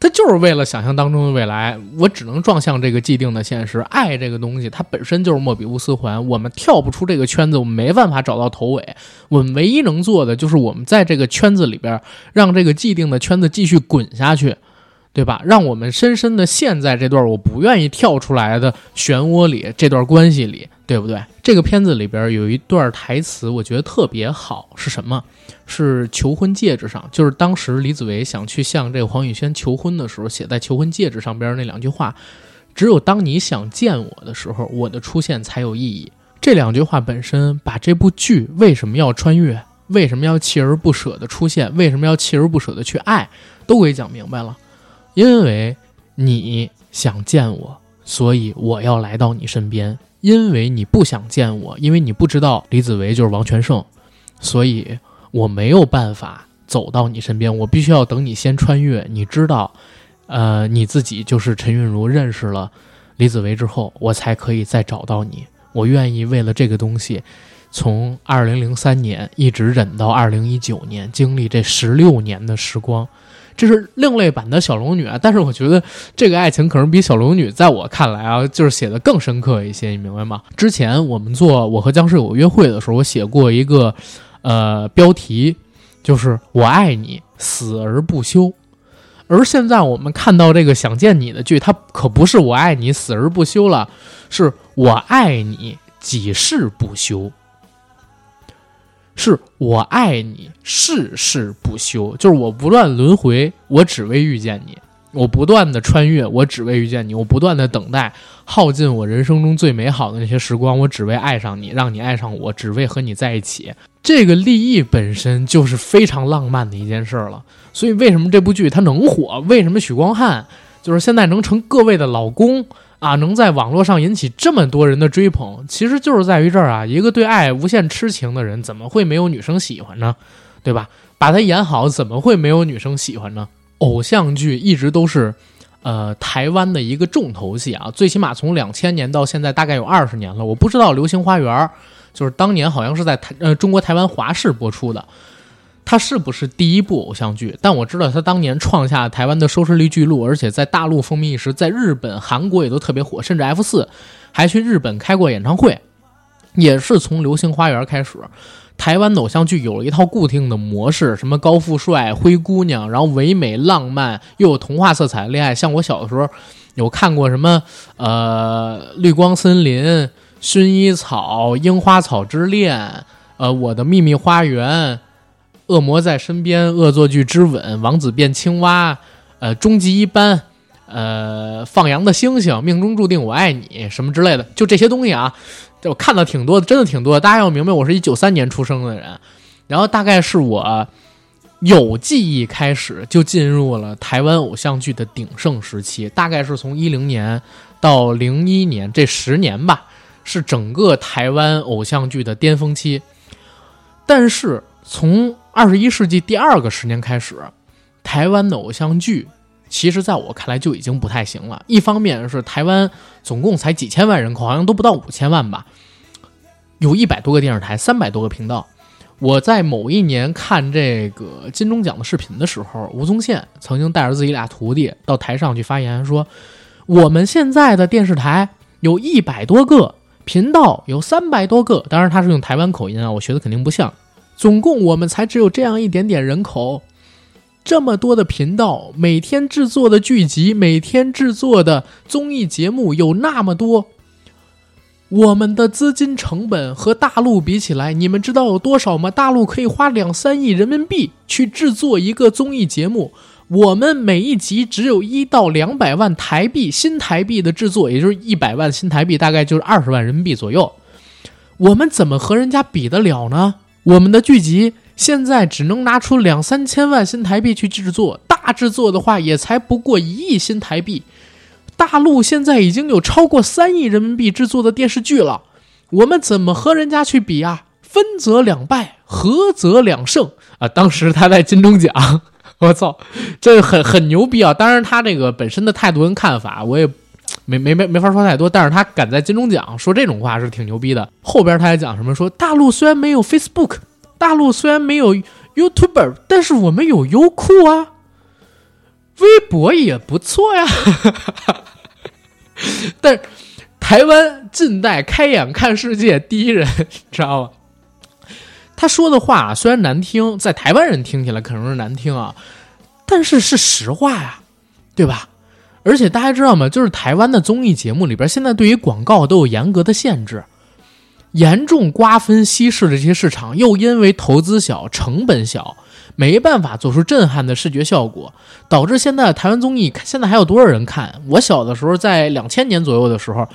B: 他就是为了想象当中的未来，我只能撞向这个既定的现实。爱这个东西，它本身就是莫比乌斯环，我们跳不出这个圈子，我们没办法找到头尾。我们唯一能做的，就是我们在这个圈子里边，让这个既定的圈子继续滚下去。对吧？让我们深深的陷在这段我不愿意跳出来的漩涡里，这段关系里，对不对？这个片子里边有一段台词，我觉得特别好，是什么？是求婚戒指上，就是当时李子维想去向这个黄宇轩求婚的时候，写在求婚戒指上边那两句话：“只有当你想见我的时候，我的出现才有意义。”这两句话本身把这部剧为什么要穿越，为什么要锲而不舍的出现，为什么要锲而不舍的去爱，都给讲明白了。因为你想见我，所以我要来到你身边。因为你不想见我，因为你不知道李子维就是王全胜，所以我没有办法走到你身边。我必须要等你先穿越。你知道，呃，你自己就是陈韵如，认识了李子维之后，我才可以再找到你。我愿意为了这个东西，从二零零三年一直忍到二零一九年，经历这十六年的时光。这是另类版的小龙女啊，但是我觉得这个爱情可能比小龙女在我看来啊，就是写的更深刻一些，你明白吗？之前我们做我和僵尸有个约会的时候，我写过一个，呃，标题就是我爱你死而不休，而现在我们看到这个想见你的剧，它可不是我爱你死而不休了，是我爱你几世不休。是我爱你，世世不休。就是我不断轮回，我只为遇见你；我不断的穿越，我只为遇见你；我不断的等待，耗尽我人生中最美好的那些时光，我只为爱上你，让你爱上我，只为和你在一起。这个立意本身就是非常浪漫的一件事了。所以，为什么这部剧它能火？为什么许光汉就是现在能成各位的老公？啊，能在网络上引起这么多人的追捧，其实就是在于这儿啊。一个对爱无限痴情的人，怎么会没有女生喜欢呢？对吧？把他演好，怎么会没有女生喜欢呢？偶像剧一直都是，呃，台湾的一个重头戏啊。最起码从两千年到现在，大概有二十年了。我不知道《流星花园》就是当年好像是在台呃中国台湾华视播出的。它是不是第一部偶像剧？但我知道它当年创下台湾的收视率纪录，而且在大陆风靡一时，在日本、韩国也都特别火，甚至 F 四还去日本开过演唱会。也是从《流星花园》开始，台湾的偶像剧有了一套固定的模式，什么高富帅、灰姑娘，然后唯美浪漫又有童话色彩的恋爱。像我小的时候有看过什么呃《绿光森林》《薰衣草》《樱花草之恋》呃《我的秘密花园》。恶魔在身边，恶作剧之吻，王子变青蛙，呃，终极一班，呃，放羊的星星，命中注定我爱你，什么之类的，就这些东西啊，我看到挺多的，真的挺多的。大家要明白，我是一九三年出生的人，然后大概是我有记忆开始就进入了台湾偶像剧的鼎盛时期，大概是从一零年到零一年这十年吧，是整个台湾偶像剧的巅峰期。但是从二十一世纪第二个十年开始，台湾的偶像剧，其实在我看来就已经不太行了。一方面是台湾总共才几千万人口，好像都不到五千万吧，有一百多个电视台，三百多个频道。我在某一年看这个金钟奖的视频的时候，吴宗宪曾经带着自己俩徒弟到台上去发言，说：“我们现在的电视台有一百多个频道，有三百多个。当然他是用台湾口音啊，我学的肯定不像。”总共我们才只有这样一点点人口，这么多的频道，每天制作的剧集，每天制作的综艺节目有那么多，我们的资金成本和大陆比起来，你们知道有多少吗？大陆可以花两三亿人民币去制作一个综艺节目，我们每一集只有一到两百万台币新台币的制作，也就是一百万新台币，大概就是二十万人民币左右。我们怎么和人家比得了呢？我们的剧集现在只能拿出两三千万新台币去制作，大制作的话也才不过一亿新台币。大陆现在已经有超过三亿人民币制作的电视剧了，我们怎么和人家去比啊？分则两败，合则两胜啊！当时他在金钟奖，我操，这很很牛逼啊！当然他这个本身的态度跟看法，我也。没没没没法说太多，但是他敢在金钟奖说这种话是挺牛逼的。后边他还讲什么？说大陆虽然没有 Facebook，大陆虽然没有 YouTuber，但是我们有优酷啊，微博也不错呀。但台湾近代开眼看世界第一人，知道吗？他说的话虽然难听，在台湾人听起来可能是难听啊，但是是实话呀，对吧？而且大家知道吗？就是台湾的综艺节目里边，现在对于广告都有严格的限制，严重瓜分稀释的这些市场，又因为投资小、成本小，没办法做出震撼的视觉效果，导致现在台湾综艺现在还有多少人看？我小的时候，在两千年左右的时候，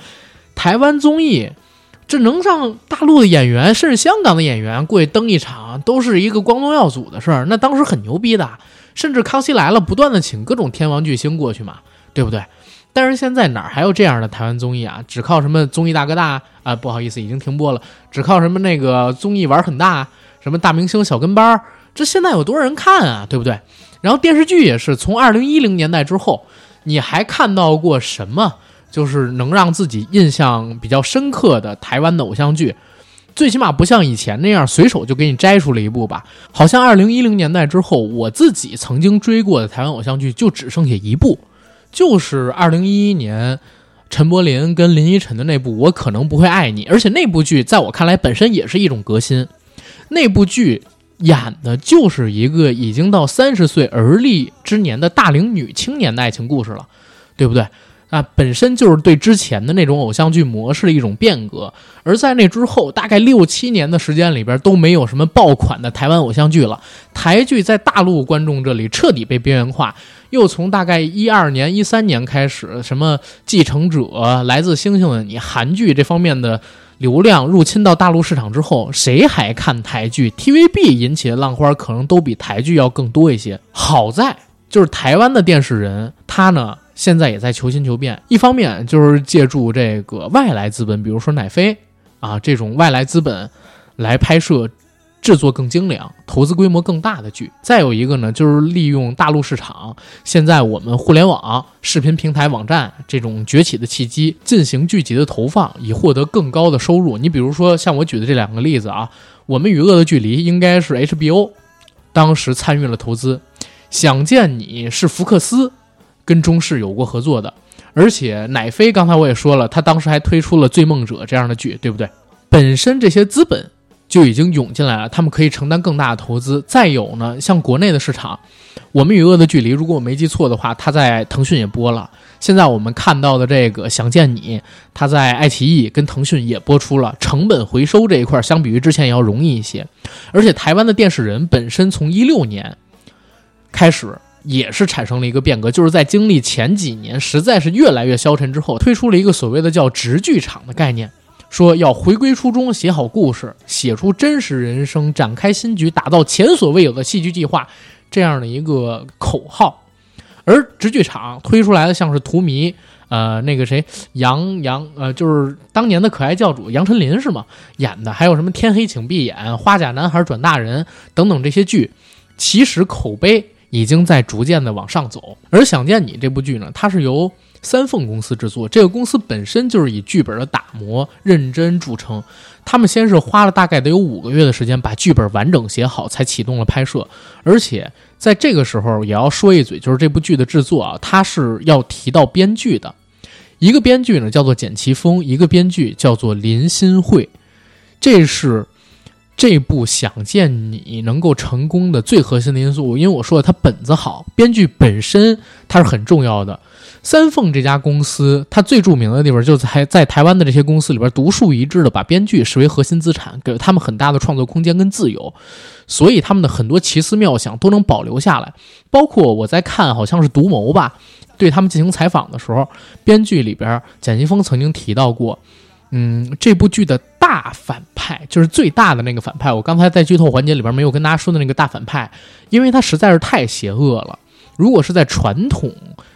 B: 台湾综艺这能让大陆的演员，甚至香港的演员过去登一场，都是一个光宗耀祖的事儿。那当时很牛逼的，甚至康熙来了，不断的请各种天王巨星过去嘛。对不对？但是现在哪还有这样的台湾综艺啊？只靠什么综艺大哥大啊？不好意思，已经停播了。只靠什么那个综艺玩很大，什么大明星小跟班儿这现在有多少人看啊？对不对？然后电视剧也是，从二零一零年代之后，你还看到过什么？就是能让自己印象比较深刻的台湾的偶像剧，最起码不像以前那样随手就给你摘出了一部吧？好像二零一零年代之后，我自己曾经追过的台湾偶像剧就只剩下一部。就是二零一一年，陈柏霖跟林依晨的那部《我可能不会爱你》，而且那部剧在我看来本身也是一种革新。那部剧演的就是一个已经到三十岁而立之年的大龄女青年的爱情故事了，对不对？啊，本身就是对之前的那种偶像剧模式的一种变革。而在那之后，大概六七年的时间里边都没有什么爆款的台湾偶像剧了，台剧在大陆观众这里彻底被边缘化。又从大概一二年、一三年开始，什么《继承者》、《来自星星的你》韩剧这方面的流量入侵到大陆市场之后，谁还看台剧？TVB 引起的浪花可能都比台剧要更多一些。好在就是台湾的电视人，他呢现在也在求新求变，一方面就是借助这个外来资本，比如说奈飞啊这种外来资本来拍摄。制作更精良、投资规模更大的剧，再有一个呢，就是利用大陆市场，现在我们互联网、视频平台、网站这种崛起的契机，进行剧集的投放，以获得更高的收入。你比如说像我举的这两个例子啊，我们与恶的距离应该是 HBO 当时参与了投资，想见你是福克斯跟中视有过合作的，而且乃飞刚才我也说了，他当时还推出了《醉梦者》这样的剧，对不对？本身这些资本。就已经涌进来了，他们可以承担更大的投资。再有呢，像国内的市场，《我们与恶的距离》，如果我没记错的话，它在腾讯也播了。现在我们看到的这个《想见你》，它在爱奇艺跟腾讯也播出了。成本回收这一块，相比于之前也要容易一些。而且台湾的电视人本身从一六年开始也是产生了一个变革，就是在经历前几年实在是越来越消沉之后，推出了一个所谓的叫“直剧场”的概念。说要回归初衷，写好故事，写出真实人生，展开新局，打造前所未有的戏剧计划，这样的一个口号。而直剧场推出来的像是荼蘼，呃，那个谁，杨杨，呃，就是当年的可爱教主杨丞琳是吗？演的，还有什么天黑请闭眼、花甲男孩转大人等等这些剧，其实口碑已经在逐渐的往上走。而想见你这部剧呢，它是由。三凤公司制作，这个公司本身就是以剧本的打磨认真著称。他们先是花了大概得有五个月的时间把剧本完整写好，才启动了拍摄。而且在这个时候也要说一嘴，就是这部剧的制作啊，它是要提到编剧的。一个编剧呢叫做简奇峰，一个编剧叫做林新慧。这是这部《想见你》能够成功的最核心的因素。因为我说了，他本子好，编剧本身它是很重要的。三凤这家公司，它最著名的地方就是在在台湾的这些公司里边，独树一帜的把编剧视为核心资产，给了他们很大的创作空间跟自由，所以他们的很多奇思妙想都能保留下来。包括我在看，好像是独谋吧，对他们进行采访的时候，编剧里边简奇峰曾经提到过，嗯，这部剧的大反派，就是最大的那个反派。我刚才在剧透环节里边没有跟大家说的那个大反派，因为他实在是太邪恶了。如果是在传统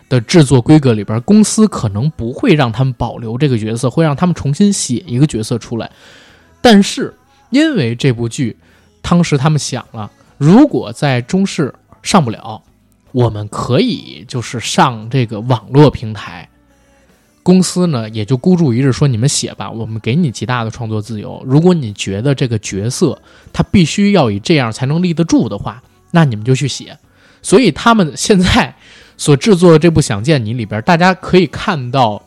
B: 的制作规格里边，公司可能不会让他们保留这个角色，会让他们重新写一个角色出来。但是因为这部剧，当时他们想了，如果在中视上不了，我们可以就是上这个网络平台。公司呢也就孤注一掷说：“你们写吧，我们给你极大的创作自由。如果你觉得这个角色他必须要以这样才能立得住的话，那你们就去写。”所以他们现在所制作的这部《想见你》里边，大家可以看到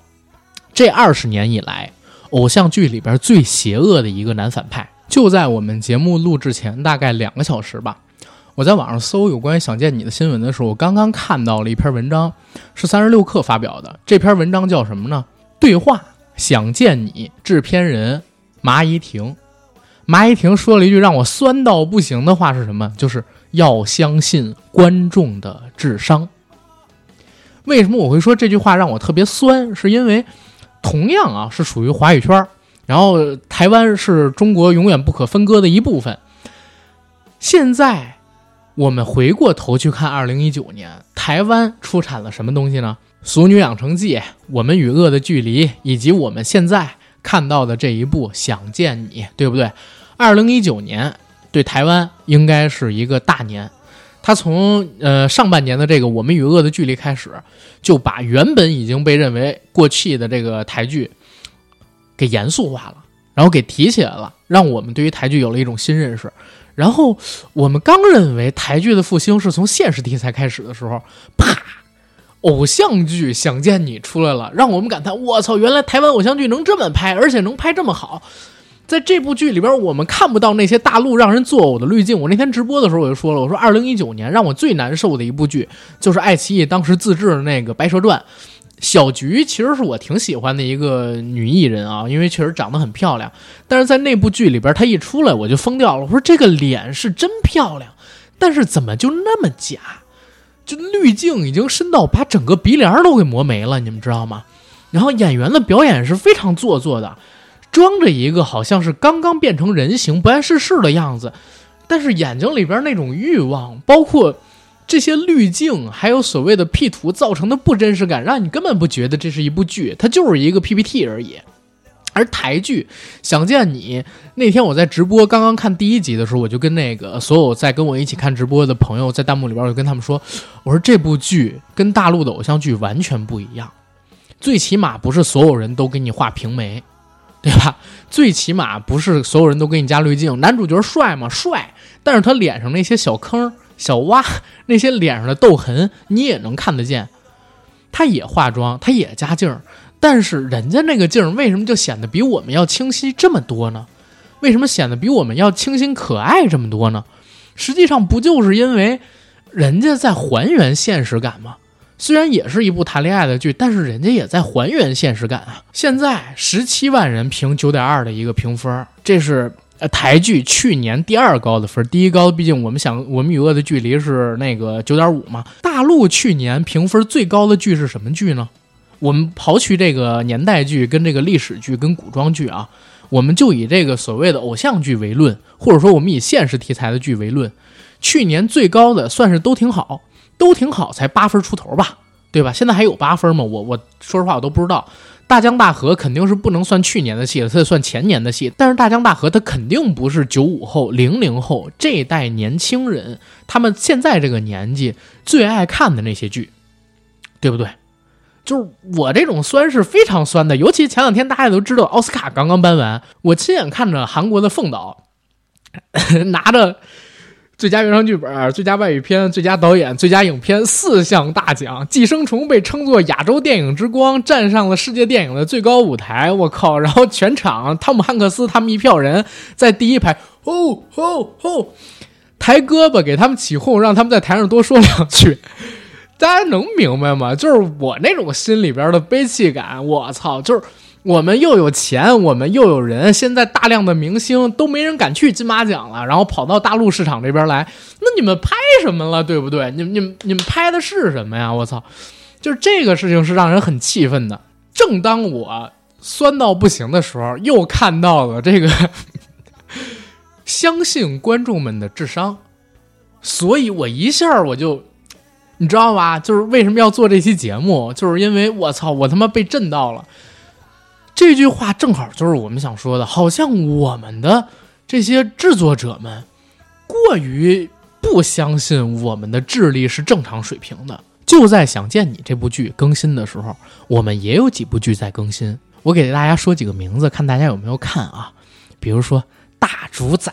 B: 这二十年以来偶像剧里边最邪恶的一个男反派。就在我们节目录制前大概两个小时吧。我在网上搜有关于《想见你》的新闻的时候，我刚刚看到了一篇文章，是三十六氪发表的。这篇文章叫什么呢？对话《想见你》制片人马怡婷。马怡婷说了一句让我酸到不行的话是什么？就是要相信观众的智商。为什么我会说这句话让我特别酸？是因为同样啊是属于华语圈，然后台湾是中国永远不可分割的一部分。现在。我们回过头去看，二零一九年台湾出产了什么东西呢？《俗女养成记》《我们与恶的距离》，以及我们现在看到的这一部《想见你》，对不对？二零一九年对台湾应该是一个大年，它从呃上半年的这个《我们与恶的距离》开始，就把原本已经被认为过气的这个台剧给严肃化了，然后给提起来了，让我们对于台剧有了一种新认识。然后我们刚认为台剧的复兴是从现实题材开始的时候，啪，偶像剧《想见你》出来了，让我们感叹：我操，原来台湾偶像剧能这么拍，而且能拍这么好。在这部剧里边，我们看不到那些大陆让人作呕的滤镜。我那天直播的时候我就说了，我说二零一九年让我最难受的一部剧就是爱奇艺当时自制的那个《白蛇传》。小菊其实是我挺喜欢的一个女艺人啊，因为确实长得很漂亮。但是在那部剧里边，她一出来我就疯掉了。我说这个脸是真漂亮，但是怎么就那么假？就滤镜已经深到把整个鼻梁都给磨没了，你们知道吗？然后演员的表演是非常做作的，装着一个好像是刚刚变成人形、不谙世事的样子，但是眼睛里边那种欲望，包括。这些滤镜还有所谓的 P 图造成的不真实感，让你根本不觉得这是一部剧，它就是一个 PPT 而已。而台剧《想见你》那天我在直播刚刚看第一集的时候，我就跟那个所有在跟我一起看直播的朋友在弹幕里边，我就跟他们说：“我说这部剧跟大陆的偶像剧完全不一样，最起码不是所有人都给你画平眉，对吧？最起码不是所有人都给你加滤镜。男主角帅吗？帅，但是他脸上那些小坑。”小蛙那些脸上的痘痕，你也能看得见。他也化妆，他也加镜儿，但是人家那个镜儿为什么就显得比我们要清晰这么多呢？为什么显得比我们要清新可爱这么多呢？实际上不就是因为人家在还原现实感吗？虽然也是一部谈恋爱的剧，但是人家也在还原现实感啊。现在十七万人评九点二的一个评分，这是。台剧去年第二高的分，第一高毕竟我们想《我们与恶的距离》是那个九点五嘛。大陆去年评分最高的剧是什么剧呢？我们刨去这个年代剧跟这个历史剧跟古装剧啊，我们就以这个所谓的偶像剧为论，或者说我们以现实题材的剧为论。去年最高的算是都挺好，都挺好，才八分出头吧，对吧？现在还有八分吗？我我说实话我都不知道。大江大河肯定是不能算去年的戏了，它得算前年的戏。但是大江大河它肯定不是九五后、零零后这一代年轻人，他们现在这个年纪最爱看的那些剧，对不对？就是我这种酸是非常酸的，尤其前两天大家都知道奥斯卡刚刚颁完，我亲眼看着韩国的凤导 拿着。最佳原创剧本、最佳外语片、最佳导演、最佳影片四项大奖，《寄生虫》被称作亚洲电影之光，站上了世界电影的最高舞台。我靠！然后全场，汤姆汉克斯他们一票人在第一排，吼吼吼，抬胳膊给他们起哄，让他们在台上多说两句。大家能明白吗？就是我那种心里边的悲戚感。我操！就是。我们又有钱，我们又有人，现在大量的明星都没人敢去金马奖了，然后跑到大陆市场这边来，那你们拍什么了，对不对？你们、你们、你们拍的是什么呀？我操！就是这个事情是让人很气愤的。正当我酸到不行的时候，又看到了这个 相信观众们的智商，所以我一下我就，你知道吧？就是为什么要做这期节目，就是因为我操，我他妈被震到了。这句话正好就是我们想说的，好像我们的这些制作者们过于不相信我们的智力是正常水平的。就在《想见你》这部剧更新的时候，我们也有几部剧在更新。我给大家说几个名字，看大家有没有看啊？比如说《大主宰》，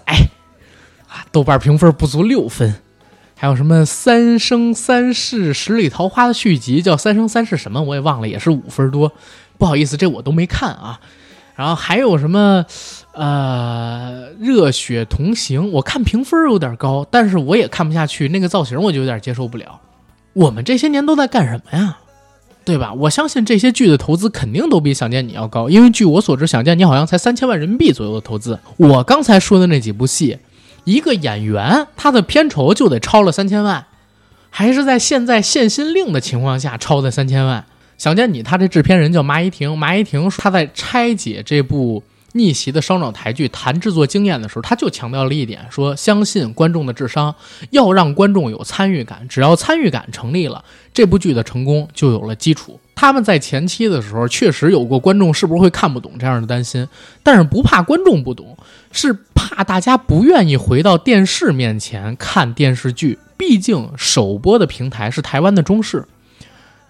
B: 啊，豆瓣评分不足六分。还有什么《三生三世十里桃花》的续集，叫《三生三世》什么我也忘了，也是五分多。不好意思，这我都没看啊。然后还有什么，呃，《热血同行》，我看评分有点高，但是我也看不下去，那个造型我就有点接受不了。我们这些年都在干什么呀？对吧？我相信这些剧的投资肯定都比《想见你》要高，因为据我所知，《想见你》好像才三千万人民币左右的投资。我刚才说的那几部戏，一个演员他的片酬就得超了三千万，还是在现在限薪令的情况下超的三千万。《想见你》他这制片人叫马一婷，马一婷他在拆解这部。逆袭的烧脑台剧谈制作经验的时候，他就强调了一点，说相信观众的智商，要让观众有参与感。只要参与感成立了，这部剧的成功就有了基础。他们在前期的时候确实有过观众是不是会看不懂这样的担心，但是不怕观众不懂，是怕大家不愿意回到电视面前看电视剧。毕竟首播的平台是台湾的中视。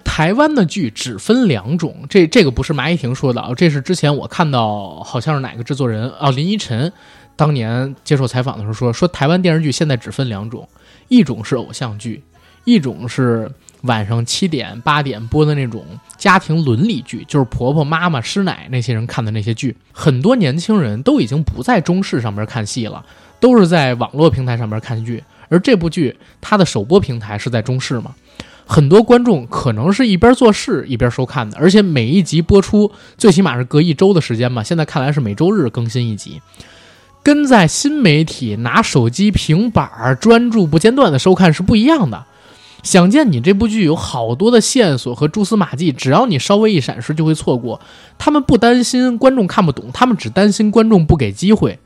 B: 台湾的剧只分两种，这这个不是马一婷说的啊，这是之前我看到好像是哪个制作人啊林依晨当年接受采访的时候说，说台湾电视剧现在只分两种，一种是偶像剧，一种是晚上七点八点播的那种家庭伦理剧，就是婆婆妈妈师奶那些人看的那些剧。很多年轻人都已经不在中视上面看戏了，都是在网络平台上面看剧，而这部剧它的首播平台是在中视嘛。很多观众可能是一边做事一边收看的，而且每一集播出最起码是隔一周的时间嘛。现在看来是每周日更新一集，跟在新媒体拿手机、平板专注不间断的收看是不一样的。想见你这部剧有好多的线索和蛛丝马迹，只要你稍微一闪失就会错过。他们不担心观众看不懂，他们只担心观众不给机会，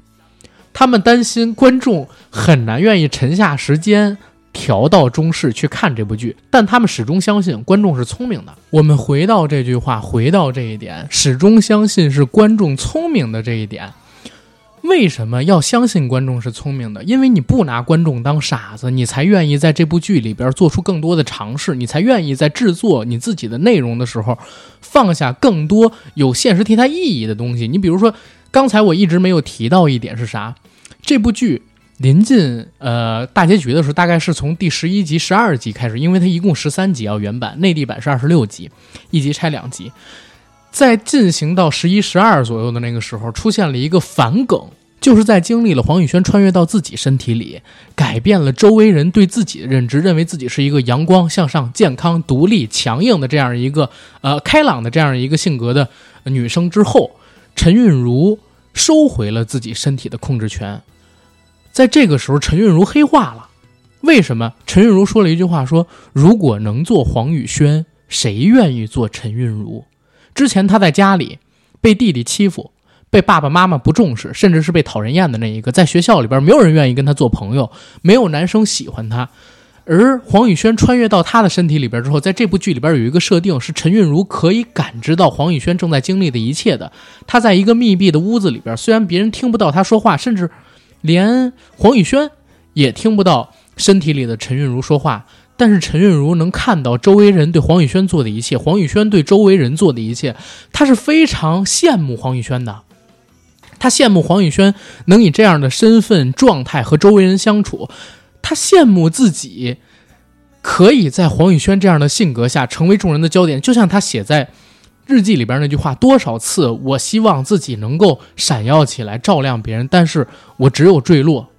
B: 他们担心观众很难愿意沉下时间。调到中视去看这部剧，但他们始终相信观众是聪明的。我们回到这句话，回到这一点，始终相信是观众聪明的这一点。为什么要相信观众是聪明的？因为你不拿观众当傻子，你才愿意在这部剧里边做出更多的尝试，你才愿意在制作你自己的内容的时候放下更多有现实题材意义的东西。你比如说，刚才我一直没有提到一点是啥？这部剧。临近呃大结局的时候，大概是从第十一集、十二集开始，因为它一共十三集啊，原版内地版是二十六集，一集拆两集。在进行到十一、十二左右的那个时候，出现了一个反梗，就是在经历了黄宇轩穿越到自己身体里，改变了周围人对自己的认知，认为自己是一个阳光向上、健康、独立、强硬的这样一个呃开朗的这样一个性格的女生之后，陈韵如收回了自己身体的控制权。在这个时候，陈韵如黑化了。为什么？陈韵如说了一句话：“说如果能做黄宇轩，谁愿意做陈韵如？”之前他在家里被弟弟欺负，被爸爸妈妈不重视，甚至是被讨人厌的那一个。在学校里边，没有人愿意跟他做朋友，没有男生喜欢他。而黄宇轩穿越到他的身体里边之后，在这部剧里边有一个设定是陈韵如可以感知到黄宇轩正在经历的一切的。他在一个密闭的屋子里边，虽然别人听不到他说话，甚至。连黄宇轩也听不到身体里的陈韵如说话，但是陈韵如能看到周围人对黄宇轩做的一切，黄宇轩对周围人做的一切，他是非常羡慕黄宇轩的。他羡慕黄宇轩能以这样的身份状态和周围人相处，他羡慕自己可以在黄宇轩这样的性格下成为众人的焦点，就像他写在。日记里边那句话，多少次我希望自己能够闪耀起来，照亮别人，但是我只有坠落。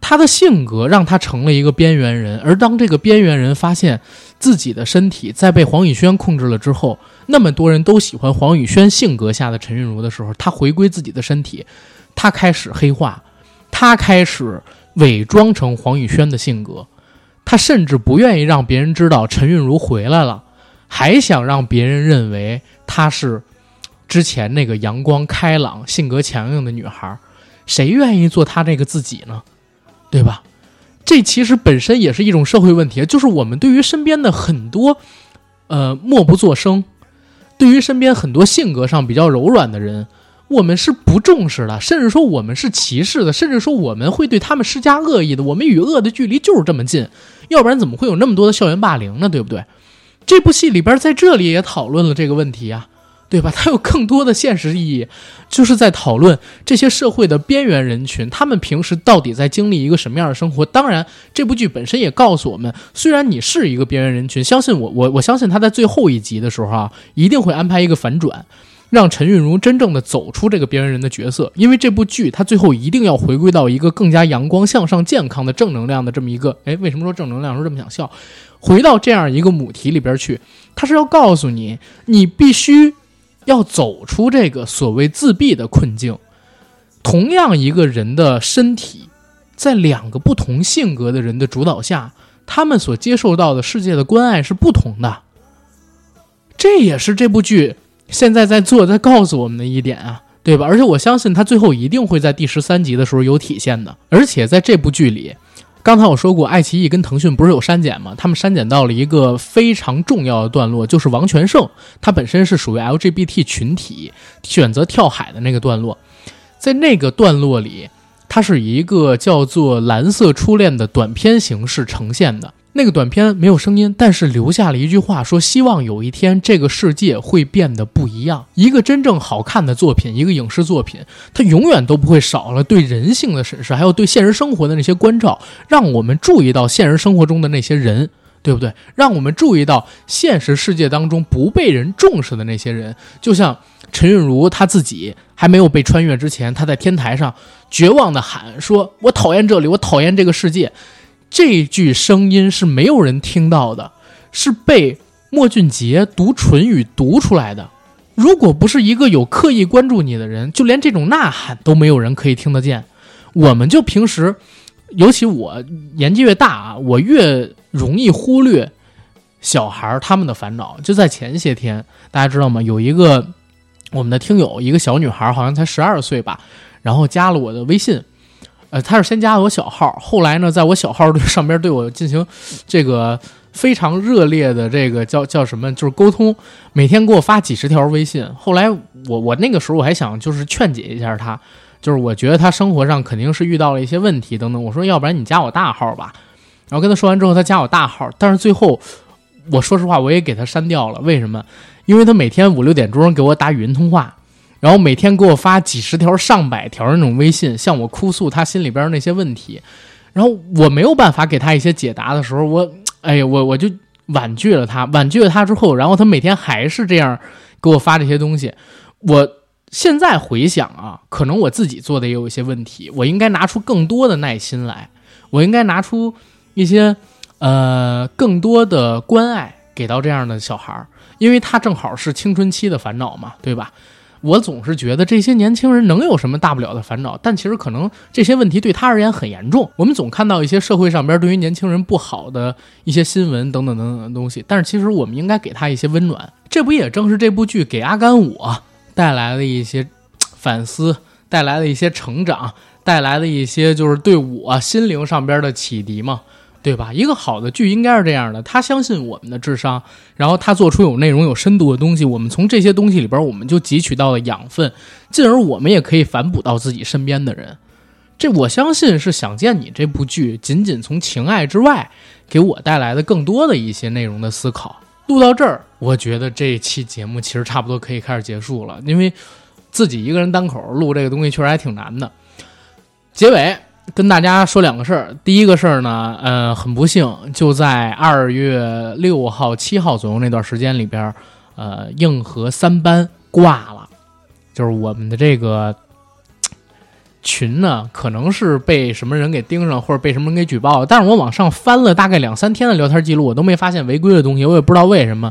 B: 他的性格让他成了一个边缘人，而当这个边缘人发现自己的身体在被黄宇轩控制了之后，那么多人都喜欢黄宇轩性格下的陈韵如的时候，他回归自己的身体，他开始黑化，他开始伪装成黄宇轩的性格，他甚至不愿意让别人知道陈韵如回来了。还想让别人认为她是之前那个阳光开朗、性格强硬的女孩，谁愿意做她这个自己呢？对吧？这其实本身也是一种社会问题，就是我们对于身边的很多，呃，默不作声，对于身边很多性格上比较柔软的人，我们是不重视的，甚至说我们是歧视的，甚至说我们会对他们施加恶意的。我们与恶的距离就是这么近，要不然怎么会有那么多的校园霸凌呢？对不对？这部戏里边在这里也讨论了这个问题啊。对吧？它有更多的现实意义，就是在讨论这些社会的边缘人群，他们平时到底在经历一个什么样的生活。当然，这部剧本身也告诉我们，虽然你是一个边缘人群，相信我，我我相信他在最后一集的时候啊，一定会安排一个反转，让陈韵如真正的走出这个边缘人的角色。因为这部剧它最后一定要回归到一个更加阳光向上、健康的正能量的这么一个。哎，为什么说正能量？说这么想笑？回到这样一个母题里边去，他是要告诉你，你必须。要走出这个所谓自闭的困境，同样一个人的身体，在两个不同性格的人的主导下，他们所接受到的世界的关爱是不同的。这也是这部剧现在在做、在告诉我们的一点啊，对吧？而且我相信他最后一定会在第十三集的时候有体现的。而且在这部剧里。刚才我说过，爱奇艺跟腾讯不是有删减吗？他们删减到了一个非常重要的段落，就是王全胜他本身是属于 LGBT 群体，选择跳海的那个段落，在那个段落里，它是以一个叫做《蓝色初恋》的短片形式呈现的。那个短片没有声音，但是留下了一句话，说希望有一天这个世界会变得不一样。一个真正好看的作品，一个影视作品，它永远都不会少了对人性的审视，还有对现实生活的那些关照，让我们注意到现实生活中的那些人，对不对？让我们注意到现实世界当中不被人重视的那些人。就像陈韵如她自己还没有被穿越之前，她在天台上绝望地喊：“说我讨厌这里，我讨厌这个世界。”这句声音是没有人听到的，是被莫俊杰读唇语读出来的。如果不是一个有刻意关注你的人，就连这种呐喊都没有人可以听得见。我们就平时，尤其我年纪越大啊，我越容易忽略小孩他们的烦恼。就在前些天，大家知道吗？有一个我们的听友，一个小女孩，好像才十二岁吧，然后加了我的微信。呃，他是先加的我小号，后来呢，在我小号对 上边对我进行这个非常热烈的这个叫叫什么，就是沟通，每天给我发几十条微信。后来我我那个时候我还想就是劝解一下他，就是我觉得他生活上肯定是遇到了一些问题等等。我说要不然你加我大号吧。然后跟他说完之后，他加我大号，但是最后我说实话我也给他删掉了。为什么？因为他每天五六点钟给我打语音通话。然后每天给我发几十条、上百条那种微信，向我哭诉他心里边那些问题，然后我没有办法给他一些解答的时候，我，哎呀，我我就婉拒了他，婉拒了他之后，然后他每天还是这样给我发这些东西。我现在回想啊，可能我自己做的也有一些问题，我应该拿出更多的耐心来，我应该拿出一些呃更多的关爱给到这样的小孩儿，因为他正好是青春期的烦恼嘛，对吧？我总是觉得这些年轻人能有什么大不了的烦恼，但其实可能这些问题对他而言很严重。我们总看到一些社会上边对于年轻人不好的一些新闻等等等等的东西，但是其实我们应该给他一些温暖。这不也正是这部剧给阿甘我带来了一些反思，带来了一些成长，带来了一些就是对我心灵上边的启迪吗？对吧？一个好的剧应该是这样的，他相信我们的智商，然后他做出有内容、有深度的东西，我们从这些东西里边，我们就汲取到了养分，进而我们也可以反哺到自己身边的人。这我相信是想见你这部剧，仅仅从情爱之外，给我带来的更多的一些内容的思考。录到这儿，我觉得这期节目其实差不多可以开始结束了，因为自己一个人单口录这个东西确实还挺难的。结尾。跟大家说两个事儿，第一个事儿呢，呃，很不幸，就在二月六号、七号左右那段时间里边，呃，硬核三班挂了，就是我们的这个群呢，可能是被什么人给盯上，或者被什么人给举报了，但是我往上翻了大概两三天的聊天记录，我都没发现违规的东西，我也不知道为什么。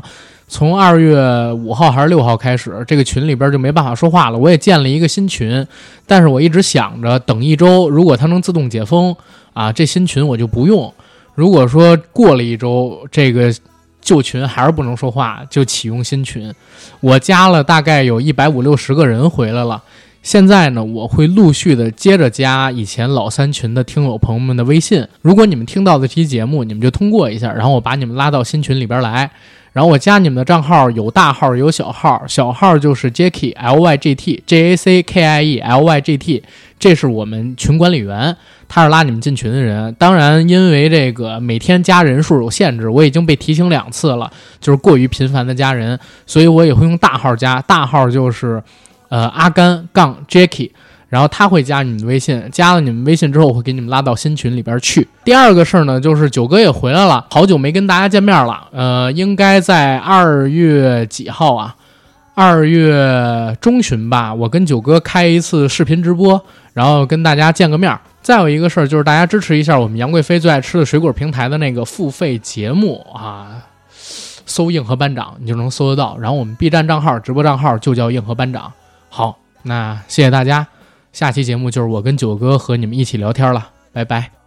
B: 从二月五号还是六号开始，这个群里边就没办法说话了。我也建了一个新群，但是我一直想着等一周，如果它能自动解封啊，这新群我就不用。如果说过了一周，这个旧群还是不能说话，就启用新群。我加了大概有一百五六十个人回来了。现在呢，我会陆续的接着加以前老三群的听友朋友们的微信。如果你们听到这期节目，你们就通过一下，然后我把你们拉到新群里边来。然后我加你们的账号有大号有小号，小号就是 Jacky L Y G T J A C K I E L Y G T，这是我们群管理员，他是拉你们进群的人。当然，因为这个每天加人数有限制，我已经被提醒两次了，就是过于频繁的加人，所以我也会用大号加，大号就是。呃，阿甘杠 Jacky，然后他会加你们微信，加了你们微信之后，我会给你们拉到新群里边去。第二个事儿呢，就是九哥也回来了，好久没跟大家见面了。呃，应该在二月几号啊？二月中旬吧，我跟九哥开一次视频直播，然后跟大家见个面。再有一个事儿，就是大家支持一下我们杨贵妃最爱吃的水果平台的那个付费节目啊，搜“硬核班长”你就能搜得到。然后我们 B 站账号、直播账号就叫“硬核班长”。好，那谢谢大家。下期节目就是我跟九哥和你们一起聊天了，拜拜。